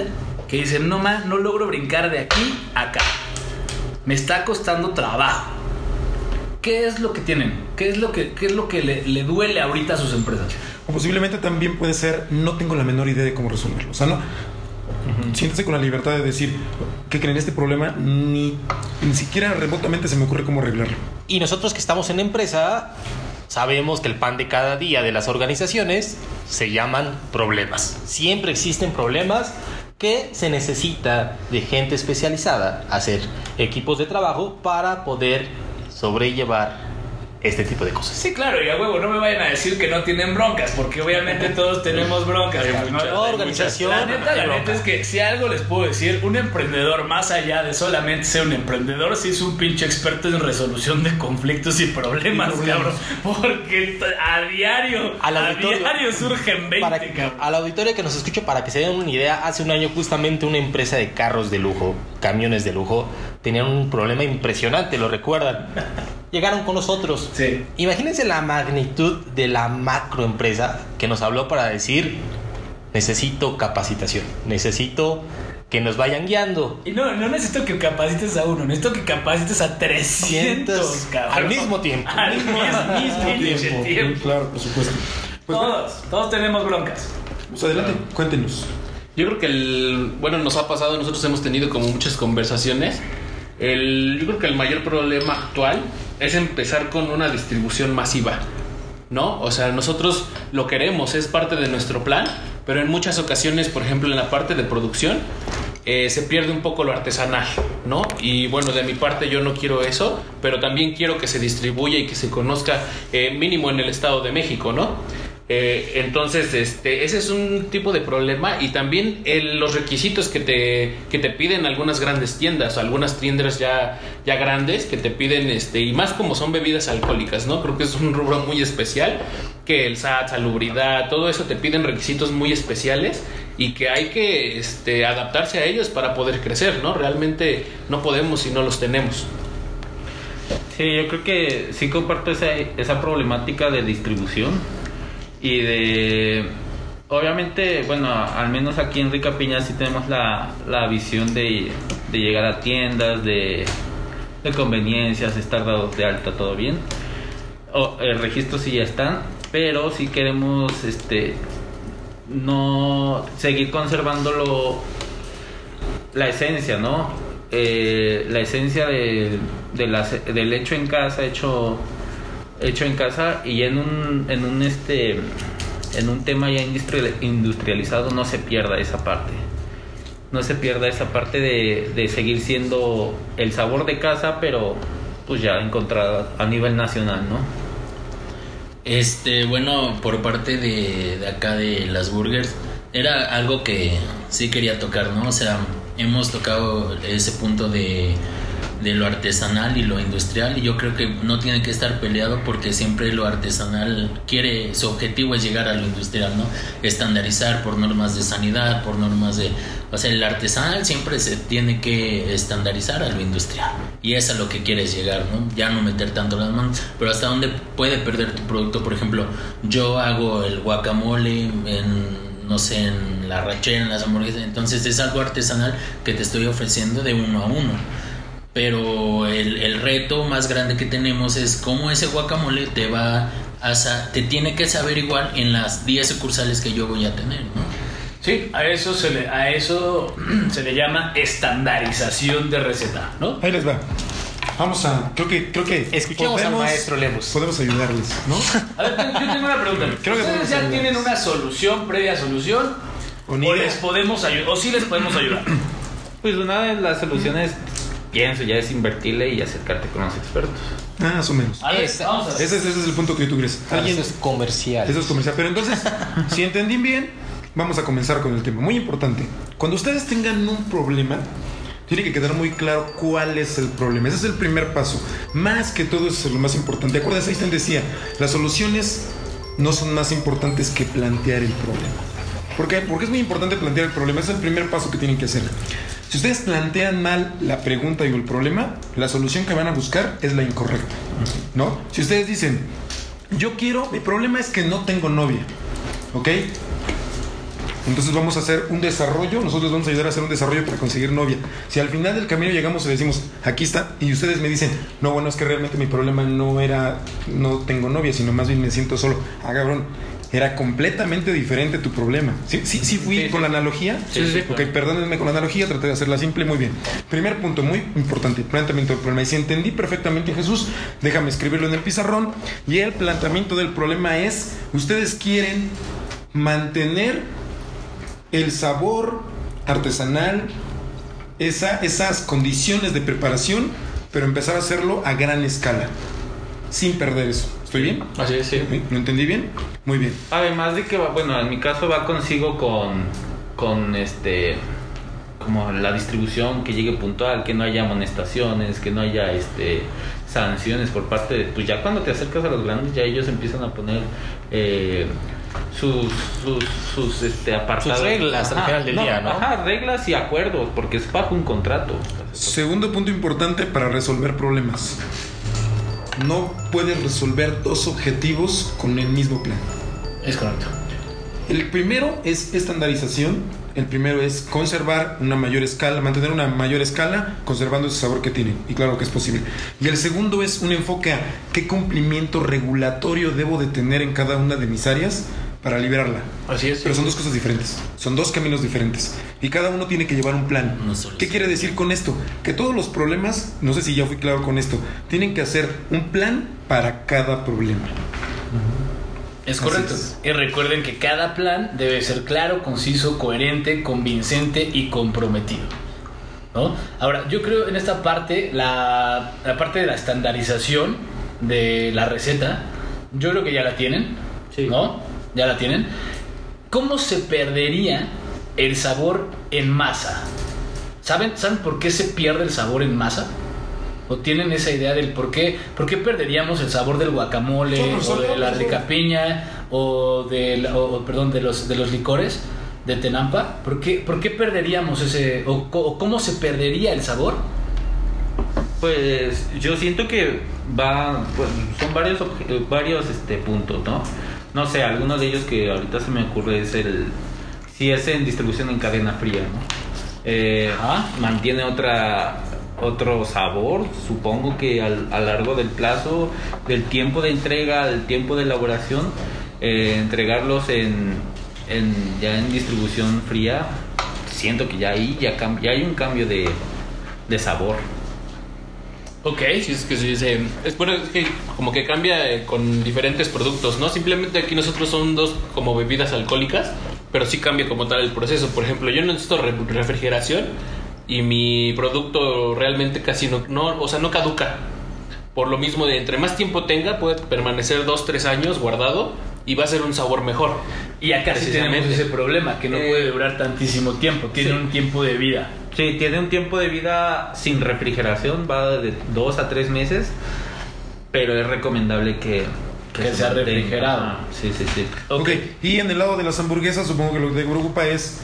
que dicen, no más, no logro brincar de aquí a acá. Me está costando trabajo. ¿Qué es lo que tienen? ¿Qué es lo que, qué es lo que le, le duele ahorita a sus empresas? O posiblemente también puede ser, no tengo la menor idea de cómo resolverlo. O sea, no. Siéntese con la libertad de decir, ¿qué creen? Este problema ni, ni siquiera remotamente se me ocurre cómo arreglarlo. Y nosotros que estamos en empresa, sabemos que el pan de cada día de las organizaciones se llaman problemas. Siempre existen problemas que se necesita de gente especializada, hacer equipos de trabajo para poder sobrellevar este tipo de cosas. Sí, claro, y a huevo, no me vayan a decir que no tienen broncas, porque obviamente todos tenemos broncas. Hay Hay organización, La neta, la neta es que si algo les puedo decir, un emprendedor, más allá de solamente ser un emprendedor, sí es un pinche experto en resolución de conflictos y problemas, Y problemas. cabrón. Porque a diario, Al a diario surgen 20, Para, cabrón. al auditorio que nos escuche, para que se den una idea, hace un año justamente una empresa de carros de lujo, camiones de lujo, tenían un problema impresionante, lo recuerdan. Llegaron con nosotros. Sí. Imagínense la magnitud de la macroempresa que nos habló para decir, necesito capacitación, necesito que nos vayan guiando. Y no, no necesito que capacites a uno, necesito que capacites a 300, cabrón. al mismo tiempo. Al mismo, mismo tiempo. Claro, por supuesto. Pues Todos, todos tenemos broncas. pues adelante, cuéntenos. Yo creo que el, bueno, nos ha pasado, nosotros hemos tenido como muchas conversaciones. El, yo creo que el mayor problema actual es empezar con una distribución masiva, ¿no? O sea, nosotros lo queremos, es parte de nuestro plan, pero en muchas ocasiones, por ejemplo, en la parte de producción, eh, se pierde un poco lo artesanal, ¿no? Y bueno, de mi parte yo no quiero eso, pero también quiero que se distribuya y que se conozca eh, mínimo en el Estado de México, ¿no? Eh, entonces, este, ese es un tipo de problema y también el- los requisitos que te, que te piden algunas grandes tiendas, algunas tiendas ya, ya grandes que te piden, este, y más como son bebidas alcohólicas, ¿no? Creo que es un rubro muy especial, que el SAT, salubridad, todo eso te piden requisitos muy especiales y que hay que este, adaptarse a ellos para poder crecer, ¿no? Realmente no podemos si no los tenemos. Sí, yo creo que sí comparto esa, esa problemática de distribución y de... Obviamente, bueno, al menos aquí en Rica Piña sí tenemos la, la visión de, de llegar a tiendas, de, de conveniencias, estar dados de alta, todo bien. O, el registro sí ya están, pero sí queremos este no seguir conservándolo la esencia, ¿no? Eh, la esencia de, de la- del hecho en casa, hecho, hecho en casa y en un, en un este en un tema ya industrial- industrializado no se pierda esa parte. No se pierda esa parte de, de seguir siendo el sabor de casa, pero pues ya encontrada a nivel nacional, ¿no? Este, bueno, por parte de, de acá de las burgers, era algo que sí quería tocar, ¿no? O sea, hemos tocado ese punto de, de lo artesanal y lo industrial y yo creo que no tiene que estar peleado porque siempre lo artesanal quiere, su objetivo es llegar a lo industrial, ¿no? Estandarizar por normas de sanidad, por normas de... O sea, el artesanal siempre se tiene que estandarizar a lo industrial y es a lo que quieres llegar, ¿no? Ya no meter tanto las manos, pero hasta dónde puede perder tu producto, por ejemplo, yo hago el guacamole en no sé, en la rachera, en las hamburguesas. Entonces es algo artesanal que te estoy ofreciendo de uno a uno. Pero el, el reto más grande que tenemos es cómo ese guacamole te va a sa- te tiene que saber igual en las 10 sucursales que yo voy a tener, ¿no? Sí, a eso se le, a eso [clears throat] se le llama estandarización de receta, ¿no? Ahí les va. Vamos a. Creo que. Creo que Escuchemos al maestro Lemus. Podemos ayudarles, ¿no? A ver, yo tengo una pregunta. [laughs] Creo que ¿Ustedes podemos ya ayudarles. tienen una solución, previa solución? O o les podemos ayudar, o sí les podemos ayudar. [clears throat] Pues una de las soluciones, pienso, ya es invertirle y acercarte con los expertos. Ah, más o menos. Ese es, ese es el punto que tú crees. ¿Alguien? Eso es comercial. Eso es comercial. Pero entonces, [laughs] si entendí bien, vamos a comenzar con el tema. Muy importante. Cuando ustedes tengan un problema, tiene que quedar muy claro cuál es el problema. Ese es el primer paso. Más que todo, eso es lo más importante. Acuérdense, Einstein decía, las soluciones no son más importantes que plantear el problema. ¿Por qué? Porque es muy importante plantear el problema. Ese es el primer paso que tienen que hacer. Si ustedes plantean mal la pregunta y el problema, la solución que van a buscar es la incorrecta. ¿No? Si ustedes dicen, yo quiero, mi problema es que no tengo novia. ¿Ok? Entonces vamos a hacer un desarrollo, nosotros vamos a ayudar a hacer un desarrollo para conseguir novia. Si al final del camino llegamos y decimos, aquí está, y ustedes me dicen, no, bueno, es que realmente mi problema no era, no tengo novia, sino más bien me siento solo. Ah, cabrón, era completamente diferente tu problema. ¿Sí, sí, sí fui Sí, con sí. la analogía? Sí, sí. Ok, perdónenme con la analogía, traté de hacerla simple, muy bien. Primer punto, muy importante, planteamiento del problema. Y si entendí perfectamente Jesús, déjame escribirlo en el pizarrón. Y el planteamiento del problema es, ustedes quieren mantener el sabor artesanal, esa, esas condiciones de preparación, pero empezar a hacerlo a gran escala, sin perder eso. ¿Estoy bien? Así es, sí. ¿Lo entendí bien? Muy bien. Además de que, va- bueno, en mi caso va consigo con, con este, como la distribución que llegue puntual, que no haya amonestaciones, que no haya este sanciones por parte de, pues ya cuando te acercas a los grandes, ya ellos empiezan a poner eh, sus, sus, sus este, apartados. reglas al final del día, ¿no? Ajá, reglas y acuerdos, porque es bajo un contrato. Segundo punto importante para resolver problemas. No puedes resolver dos objetivos con el mismo plan. Es correcto. El primero es estandarización. El primero es conservar una mayor escala, mantener una mayor escala, conservando ese sabor que tienen. Y claro que es posible. Y el segundo es un enfoque a qué cumplimiento regulatorio debo de tener en cada una de mis áreas para liberarla. Así es. Pero son dos cosas diferentes. Son dos caminos diferentes. Y cada uno tiene que llevar un plan. No solo ¿Qué quiere decir con esto? Que todos los problemas, no sé si ya fui claro con esto, tienen que hacer un plan para cada problema. Es correcto. es. Y recuerden que cada plan debe ser claro, conciso, coherente, convincente y comprometido. ¿no? Ahora, yo creo en esta parte, la, la parte de la estandarización de la receta, yo creo que ya la tienen. Sí. ¿No? Ya la tienen. ¿Cómo se perdería el sabor en masa? ¿Saben, ¿Saben por qué se pierde el sabor en masa? ¿O tienen esa idea del por qué, por qué perderíamos el sabor del guacamole o de la rica piña o, del, o- perdón, de los, de los licores de Tenampa? ¿Por qué, por qué perderíamos ese, o, o cómo se perdería el sabor? Pues yo siento que va, pues, son varios, varios este, puntos, ¿no? No sé, alguno de ellos que ahorita se me ocurre es el, si es en distribución en cadena fría, ¿no? Eh, mantiene otra, otro sabor, supongo que al, a lo largo del plazo, del tiempo de entrega, del tiempo de elaboración, eh, entregarlos en, en, ya en distribución fría, siento que ya ahí ya, ya hay un cambio de, de sabor. Ok. Sí, es que sí, se- es bueno, es que como que cambia eh, con diferentes productos, ¿no? Simplemente aquí nosotros son dos como bebidas alcohólicas, pero sí cambia como tal el proceso. Por ejemplo, yo no necesito re- refrigeración y mi producto realmente casi no, no, o sea, no caduca. Por lo mismo de entre más tiempo tenga, puede permanecer dos, tres años guardado y va a ser un sabor mejor. Y acá sí tenemos ese problema, que no Eh, puede durar tantísimo tiempo, tiene sí. un tiempo de vida. Sí, tiene un tiempo de vida sin refrigeración, va de dos a tres meses, pero es recomendable que, Que se sea mantenga. refrigerado. Ajá, Sí, sí, sí. Ok, y en el lado de las hamburguesas, supongo que lo que te preocupa es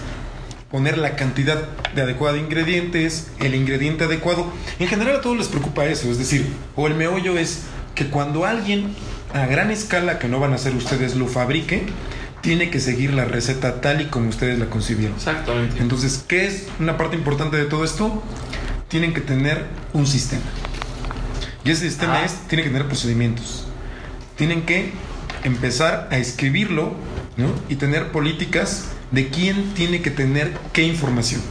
poner la cantidad de adecuada de ingredientes, el ingrediente adecuado. En general a todos les preocupa eso, es decir, o el meollo es que cuando alguien a gran escala, que no van a hacer ustedes, lo fabrique, tiene que seguir la receta tal y como ustedes la concibieron. Exactamente. Entonces, ¿qué es una parte importante de todo esto? Tienen que tener un sistema. Y ese sistema Ah. es, tiene que tener procedimientos. Tienen que empezar a escribirlo ¿no? y tener políticas de quién tiene que tener qué información.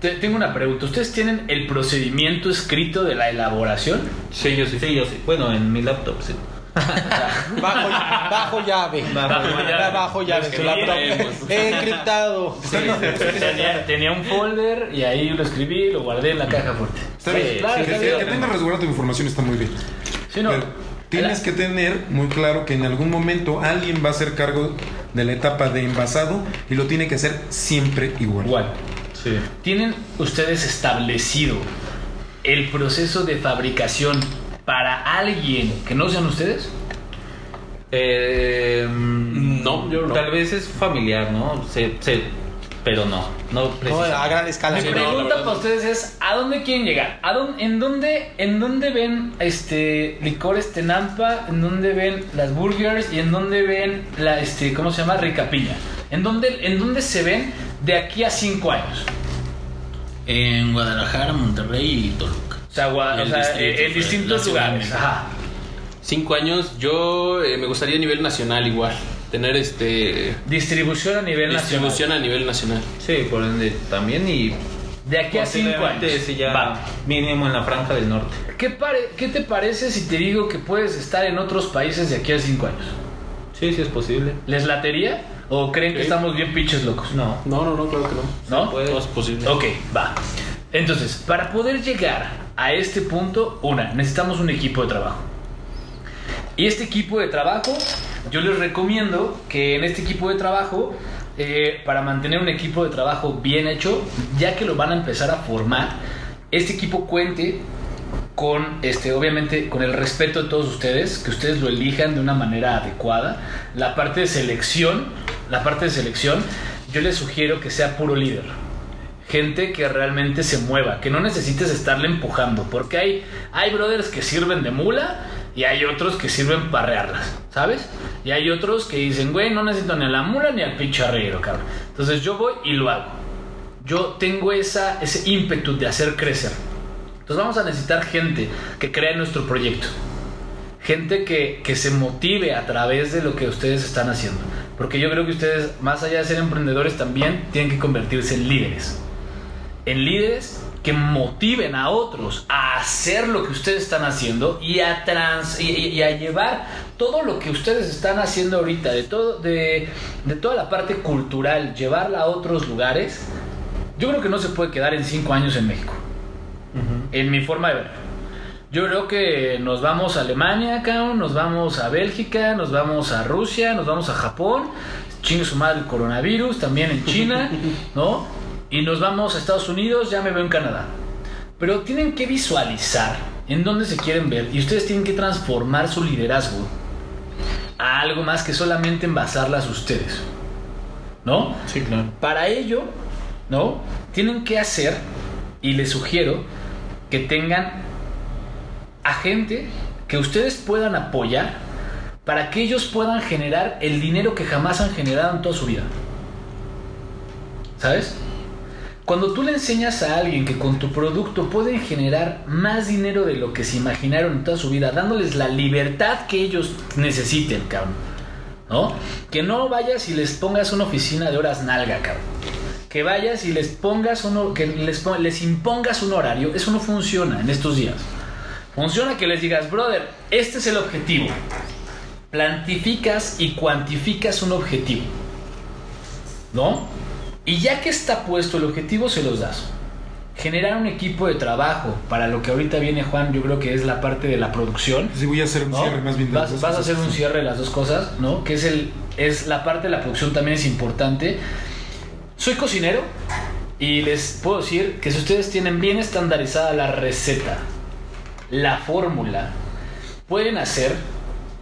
Te- Tengo una pregunta, ¿ustedes tienen el procedimiento escrito de la elaboración? Sí, yo sí. Sí, yo sí. Bueno, en mi laptop, sí. [laughs] Bajo, bajo llave. Bajo llave. Bajo llave. no laptop. creemos. Encriptado. [laughs] Tenía, tenía un folder y ahí lo escribí y lo guardé en la caja fuerte. Está bien. claro, que, está que- tengas tu información está muy bien. Sí, no. Pero tienes que tener muy claro que en algún momento alguien va a hacer cargo de la etapa de envasado y lo tiene que hacer siempre igual. Igual. Sí. ¿Tienen ustedes establecido el proceso de fabricación para alguien que no sean ustedes? Eh, No, yo no. Tal vez es familiar, ¿no? Se, se- pero no. No, No, a gran escala. Mi pregunta para ustedes es ¿a dónde quieren llegar? ¿A dónde, en dónde en dónde ven este licores Tenampa? ¿En dónde ven las burgers y en dónde ven la este cómo se llama Rica Piña? ¿En dónde en dónde se ven de aquí a cinco años? En Guadalajara, Monterrey y Toluca. O sea, gua- El o sea, distrito, eh, en fue distintos lugares. Ajá. Cinco años, yo eh, me gustaría a nivel nacional igual. Tener este Distribución a nivel distribución nacional. a nivel nacional. Sí, por ende también y De aquí a cinco años. sí ya Va. mínimo en la franja del norte. ¿Qué, pare- ¿Qué te parece si te digo que puedes estar en otros países de aquí a cinco años? Sí, sí es posible. ¿Les latería? ¿O creen que Sí. estamos bien pinches locos? No. No, no, no, claro que no. ¿No? puede. Todo es posible. Ok, va. Entonces, para poder llegar a este punto, una, necesitamos un equipo de trabajo. Y este equipo de trabajo, yo les recomiendo que en este equipo de trabajo, eh, para mantener un equipo de trabajo bien hecho, ya que lo van a empezar a formar, este equipo cuente con, este, obviamente, con el respeto de todos ustedes, que ustedes lo elijan de una manera adecuada. La parte de selección, la parte de selección, yo les sugiero que sea puro líder gente que realmente se mueva, que no necesites estarle empujando, porque hay, hay brothers que sirven de mula y hay otros que sirven para arrearlas, ¿sabes? Y hay otros que dicen, güey, no necesito ni a la mula ni al pinche arreiro, cabrón. Entonces yo voy y lo hago. Yo tengo esa, ese ímpetu de hacer crecer. Entonces vamos a necesitar gente que crea nuestro proyecto. Gente que, que se motive a través de lo que ustedes están haciendo. Porque yo creo que ustedes, más allá de ser emprendedores, también tienen que convertirse en líderes en líderes que motiven a otros a hacer lo que ustedes están haciendo y a trans y, y- a llevar todo lo que ustedes están haciendo ahorita de todo de, de toda la parte cultural llevarla a otros lugares yo creo que no se puede quedar en cinco años en México. En mi forma de ver. Yo creo que nos vamos a Alemania, cabrón, nos vamos a Bélgica, nos vamos a Rusia, nos vamos a Japón, chingue su madre el coronavirus, también en China, [laughs] ¿no? Y nos vamos a Estados Unidos, ya me veo en Canadá. Pero tienen que visualizar en dónde se quieren ver y ustedes tienen que transformar su liderazgo a algo más que solamente envasarlas ustedes, ¿no? Sí, claro. Para ello, ¿no? Tienen que hacer, y les sugiero, que tengan a gente que ustedes puedan apoyar para que ellos puedan generar el dinero que jamás han generado en toda su vida. ¿Sabes? Cuando tú le enseñas a alguien que con tu producto pueden generar más dinero de lo que se imaginaron en toda su vida, dándoles la libertad que ellos necesiten, cabrón. ¿No? Que no vayas y les pongas una oficina de horas nalga, cabrón. Que vayas y les pongas uno, que les, les impongas un horario, eso no funciona en estos días. Funciona que les digas, brother, este es el objetivo. Plantificas y cuantificas un objetivo. ¿No? Y ya que está puesto el objetivo, se los das. Generar un equipo de trabajo para lo que ahorita viene Juan, yo creo que es la parte de la producción. Sí, voy a hacer un ¿no? cierre más bien de las Vas, vas a hacer un cierre de las dos cosas, ¿no? Que es el es la parte de la producción también es importante. Soy cocinero y les puedo decir que si ustedes tienen bien estandarizada la receta, la fórmula, pueden hacer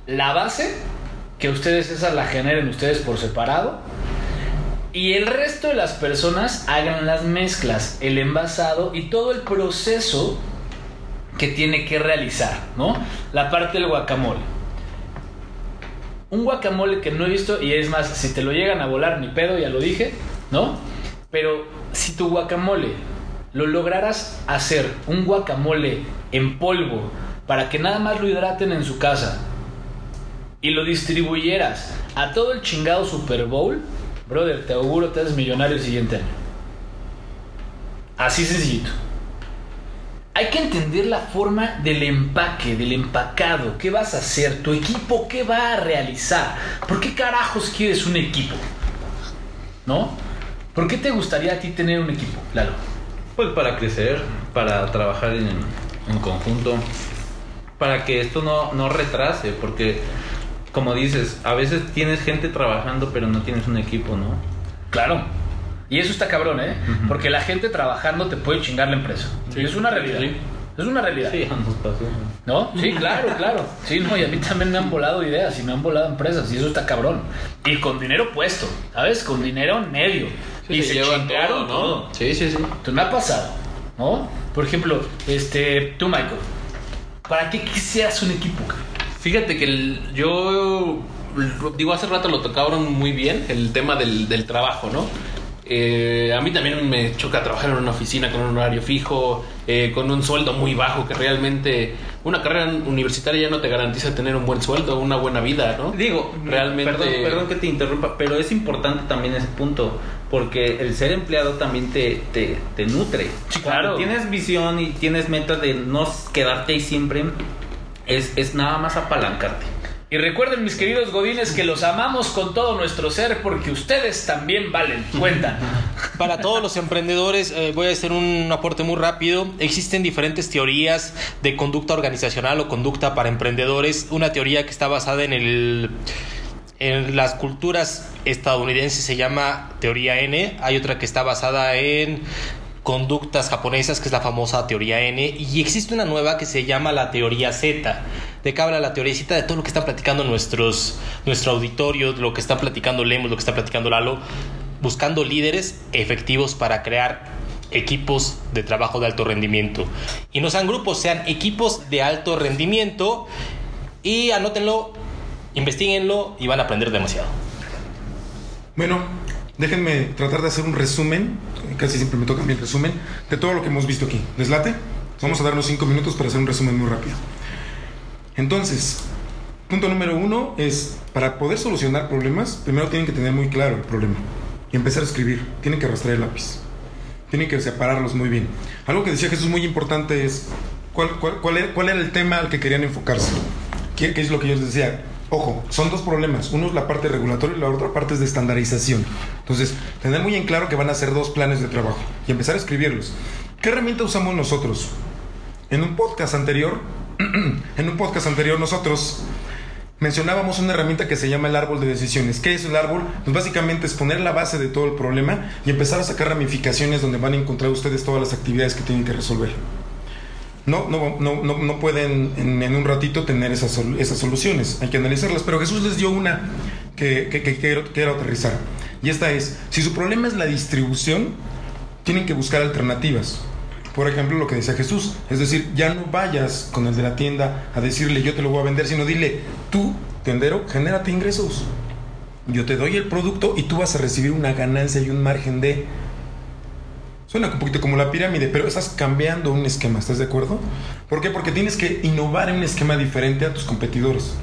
la base que ustedes esa la generen ustedes por separado y el resto de las personas hagan las mezclas, el envasado y todo el proceso que tiene que realizar, ¿no? La parte del guacamole. Un guacamole que no he visto, y es más, si te lo llegan a volar, ni pedo, ya lo dije, ¿no? Pero si tu guacamole lo lograras hacer un guacamole en polvo para que nada más lo hidraten en su casa y lo distribuyeras a todo el chingado Super Bowl, brother, te auguro te haces millonario el siguiente año. Así sencillito. hay que entender la forma del empaque, del empacado. ¿Qué vas a hacer? ¿Tu equipo qué va a realizar? ¿Por qué carajos quieres un equipo? ¿No? ¿Por qué te gustaría a ti tener un equipo, Lalo? Pues para crecer, para trabajar en, en conjunto, para que esto no, no retrase, porque como dices, a veces tienes gente trabajando pero no tienes un equipo, ¿no? Claro. Y eso está cabrón, ¿eh? Porque la gente trabajando te puede chingar la empresa. Sí. es una realidad. Sí. Es una realidad. Sí, nos pasó. ¿No? Sí, claro, claro. Sí, no, y a mí también me han volado ideas y me han volado empresas y eso está cabrón. Y con dinero puesto, ¿sabes? Con dinero en medio. Sí, y se chingaron todo, todo. ¿no? Sí, sí, sí. Entonces me ha pasado, ¿no? Por ejemplo, este, tú, Michael, ¿para qué quisieras un equipo? cabrón? Fíjate que el- yo digo hace rato lo tocaron muy bien el tema del, del trabajo, ¿no? Eh, a mí también me choca trabajar en una oficina con un horario fijo, eh, con un sueldo muy bajo, que realmente una carrera universitaria ya no te garantiza tener un buen sueldo, una buena vida, ¿no? Digo, Realmente- Perdón, perdón que te interrumpa, pero es importante también ese punto, porque el ser empleado también te, te, te nutre. Cuando claro. tienes visión y tienes metas de no quedarte ahí siempre, es, es nada más apalancarte. Y recuerden, mis queridos godines, que los amamos con todo nuestro ser porque ustedes también valen. Cuenta. [laughs] Para todos los emprendedores, eh, voy a hacer un aporte muy rápido. Existen diferentes teorías de conducta organizacional o conducta para emprendedores. Una teoría que está basada en el en las culturas estadounidenses se llama teoría N. Hay otra que está basada en conductas japonesas, que es la famosa teoría N. Y existe una nueva que se llama la teoría Z. De que habla la teoría Z de todo lo que están platicando nuestros, nuestro auditorio, lo que está platicando Lemos, lo que está platicando Lalo, buscando líderes efectivos para crear equipos de trabajo de alto rendimiento. Y no sean grupos, sean equipos de alto rendimiento. Y anótenlo, investiguenlo y van a aprender demasiado. Bueno, déjenme tratar de hacer un resumen, casi siempre me toca el resumen, de todo lo que hemos visto aquí. ¿Les late? Vamos a darnos cinco minutos para hacer un resumen muy rápido. Entonces, punto número uno es, para poder solucionar problemas, primero tienen que tener muy claro el problema y empezar a escribir. Tienen que arrastrar el lápiz. Tienen que separarlos muy bien. Algo que decía Jesús muy importante es, ¿cuál, cuál era el tema al que querían enfocarse? ¿Qué, qué es lo que yo les decía? Ojo, son dos problemas. Uno es la parte regulatoria y la otra parte es de estandarización. Entonces, tener muy en claro que van a ser dos planes de trabajo y empezar a escribirlos. ¿Qué herramienta usamos nosotros? En un podcast anterior, [clears throat] en un podcast anterior nosotros mencionábamos una herramienta que se llama el árbol de decisiones. ¿Qué es el árbol? Pues básicamente es poner la base de todo el problema y empezar a sacar ramificaciones donde van a encontrar ustedes todas las actividades que tienen que resolver. No, no, no, no, no pueden en, en un ratito tener esas, esas soluciones, hay que analizarlas, pero Jesús les dio una que, quiero aterrizar. Y esta es, si su problema es la distribución, tienen que buscar alternativas. Por ejemplo, lo que decía Jesús, es decir, ya no vayas con el de la tienda a decirle yo te lo voy a vender, sino dile, tú, tendero, genérate ingresos. Yo te doy el producto y tú vas a recibir una ganancia y un margen de... Suena un poquito como la pirámide, pero estás cambiando un esquema, ¿estás de acuerdo? ¿Por qué? Porque tienes que innovar en un esquema diferente a tus competidores.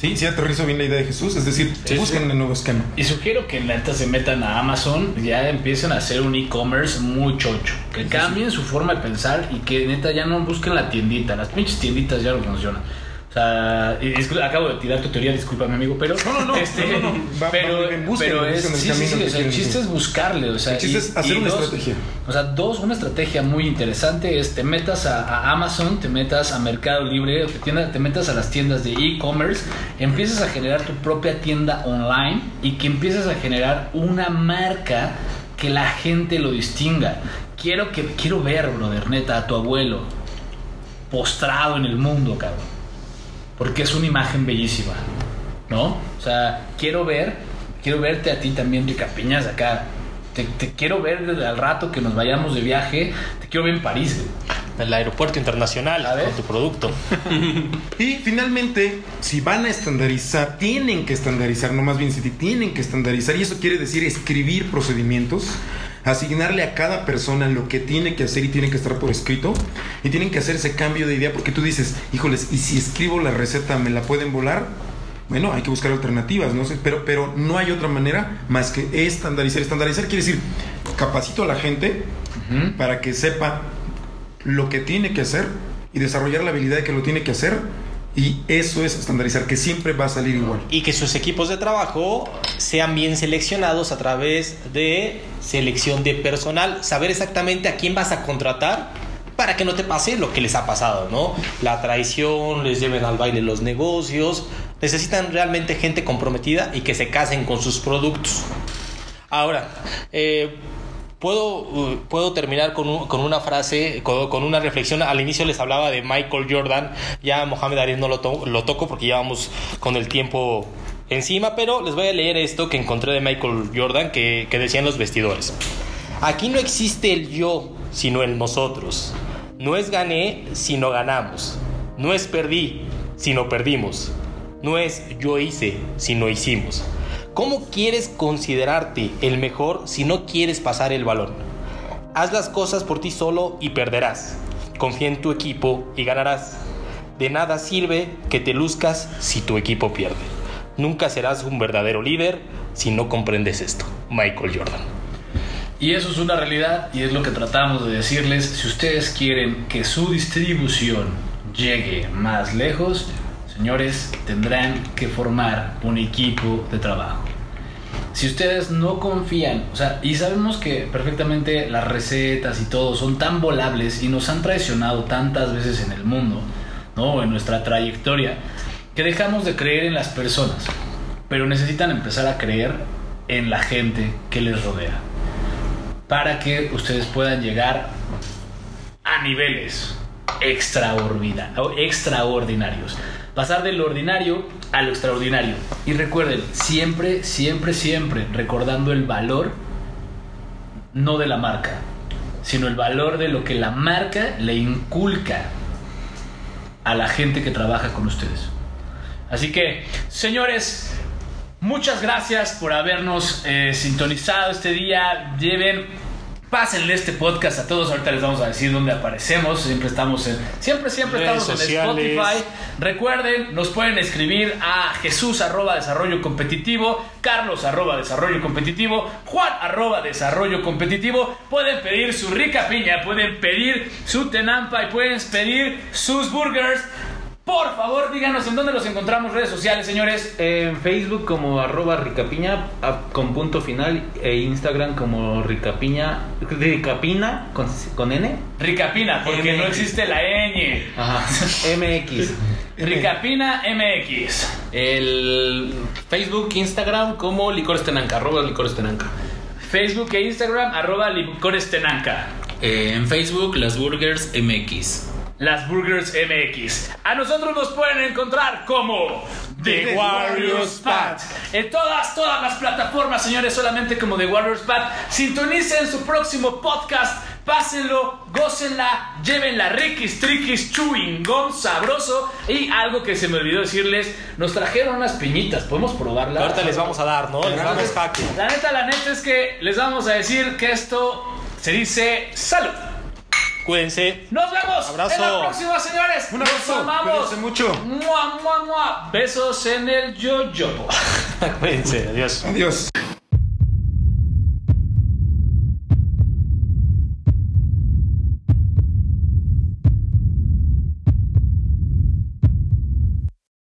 ¿Sí? ¿Sí aterrizo bien la idea de Jesús? Es decir, busquen un nuevo esquema. Y sugiero que neta se metan a Amazon, ya empiecen a hacer un e-commerce muy chocho. Que cambien su forma de pensar y que neta ya no busquen la tiendita. Las pinches tienditas ya no funcionan. O sea, acabo de tirar tu teoría, discúlpame amigo, pero No, no, no, este, no, no, no. Va- va pero, muy bien, busquen, pero es el sí, sí, sí, que o sea, el chiste es buscarle, o sea, El chiste y- es hacer una dos- estrategia. O sea, dos, una estrategia muy interesante es te metas a, a Amazon, te metas a Mercado Libre, te, tienda- te metas a las tiendas de e-commerce, empiezas a generar tu propia tienda online y que empieces a generar una marca que la gente lo distinga. Quiero que quiero ver, brother, neta, a tu abuelo postrado en el mundo, cabrón. Porque es una imagen bellísima, ¿no? O sea, quiero ver, quiero verte a ti también, Rica Piñas, acá. Te, te quiero ver desde al rato que nos vayamos de viaje. Te quiero ver en París, güey. El aeropuerto internacional A ver. con tu producto. [laughs] Y finalmente, si van a estandarizar, tienen que estandarizar, no más bien si tienen que estandarizar, y eso quiere decir escribir procedimientos, asignarle a cada persona lo que tiene que hacer y tiene que estar por escrito, y tienen que hacer ese cambio de idea porque tú dices, híjoles, ¿y si escribo la receta me la pueden volar? Bueno, hay que buscar alternativas, no sé, pero, pero no hay otra manera más que estandarizar. Estandarizar quiere decir capacito a la gente para que sepa lo que tiene que hacer y desarrollar la habilidad de que lo tiene que hacer. Y eso es estandarizar, que siempre va a salir igual. Y que sus equipos de trabajo sean bien seleccionados a través de selección de personal. Saber exactamente a quién vas a contratar para que no te pase lo que les ha pasado, ¿no? La traición, les lleven al baile los negocios. Necesitan realmente gente comprometida y que se casen con sus productos. Ahora, eh, puedo, uh, puedo terminar con, un- con una frase, con, una reflexión. Al inicio les hablaba de Michael Jordan. Ya Mohamed Ali no lo, to- lo toco porque ya vamos con el tiempo encima, pero les voy a leer esto que encontré de Michael Jordan que decían los vestidores. Aquí no existe el yo, sino el nosotros. No es gané, sino ganamos. No es perdí, sino perdimos. No es yo hice, sino hicimos. ¿Cómo quieres considerarte el mejor si no quieres pasar el balón? Haz las cosas por ti solo y perderás. Confía en tu equipo y ganarás. De nada sirve que te luzcas si tu equipo pierde. Nunca serás un verdadero líder si no comprendes esto. Michael Jordan. Y eso es una realidad y es lo que tratamos de decirles. Si ustedes quieren que su distribución llegue más lejos, señores, tendrán que formar un equipo de trabajo. Si ustedes no confían, o sea, y sabemos que perfectamente las recetas y todo son tan volables y nos han traicionado tantas veces en el mundo, ¿no? En nuestra trayectoria, que dejamos de creer en las personas, pero necesitan empezar a creer en la gente que les rodea para que ustedes puedan llegar a niveles extraordinarios. Pasar de lo ordinario a lo extraordinario. Y recuerden, siempre, siempre, siempre recordando el valor, no de la marca, sino el valor de lo que la marca le inculca a la gente que trabaja con ustedes. Así que, señores, muchas gracias por habernos eh, sintonizado este día. Lleven, pásenle este podcast a todos. Ahorita les vamos a decir dónde aparecemos. Siempre estamos en, siempre, siempre Redes estamos sociales. en Spotify. Recuerden, nos pueden escribir a Jesús arroba desarrollo competitivo, Carlos arroba desarrollo competitivo, Juan arroba desarrollo competitivo. Pueden pedir su rica piña, pueden pedir su tenampa y pueden pedir sus burgers. Por favor, díganos en dónde los encontramos, redes sociales, señores. En Facebook como arroba ricapiña a- con punto final e Instagram como ricapiña, ricapina con, con N. Ricapina, porque no existe la ñ. Ajá. [laughs] MX. [laughs] Ricapina MX. El Facebook, Instagram como Licores Tenanca, arroba Licores Tenanca. Facebook e Instagram, arroba licores tenanca. Eh, en Facebook, las Burgers MX. Las Burgers MX. A nosotros nos pueden encontrar como The Warriors Pad. En todas, todas las plataformas, señores, solamente como The Warriors Pad. Sintonicen su próximo podcast. Pásenlo, gócenla, llévenla riquis, triquis, chewing gum, sabroso. Y algo que se me olvidó decirles, nos trajeron unas piñitas. ¿Podemos probarlas? Ahorita les vamos a dar, ¿no? Les damos hack. La neta, la neta es que les vamos a decir que esto se dice salud. Cuídense. Nos vemos Abrazo. en la próxima, señores. Un abrazo, Nos amamos. cuídense mucho. Mua, mua, mua. Besos en el yo-yo. [laughs] Cuídense. Adiós. Adiós.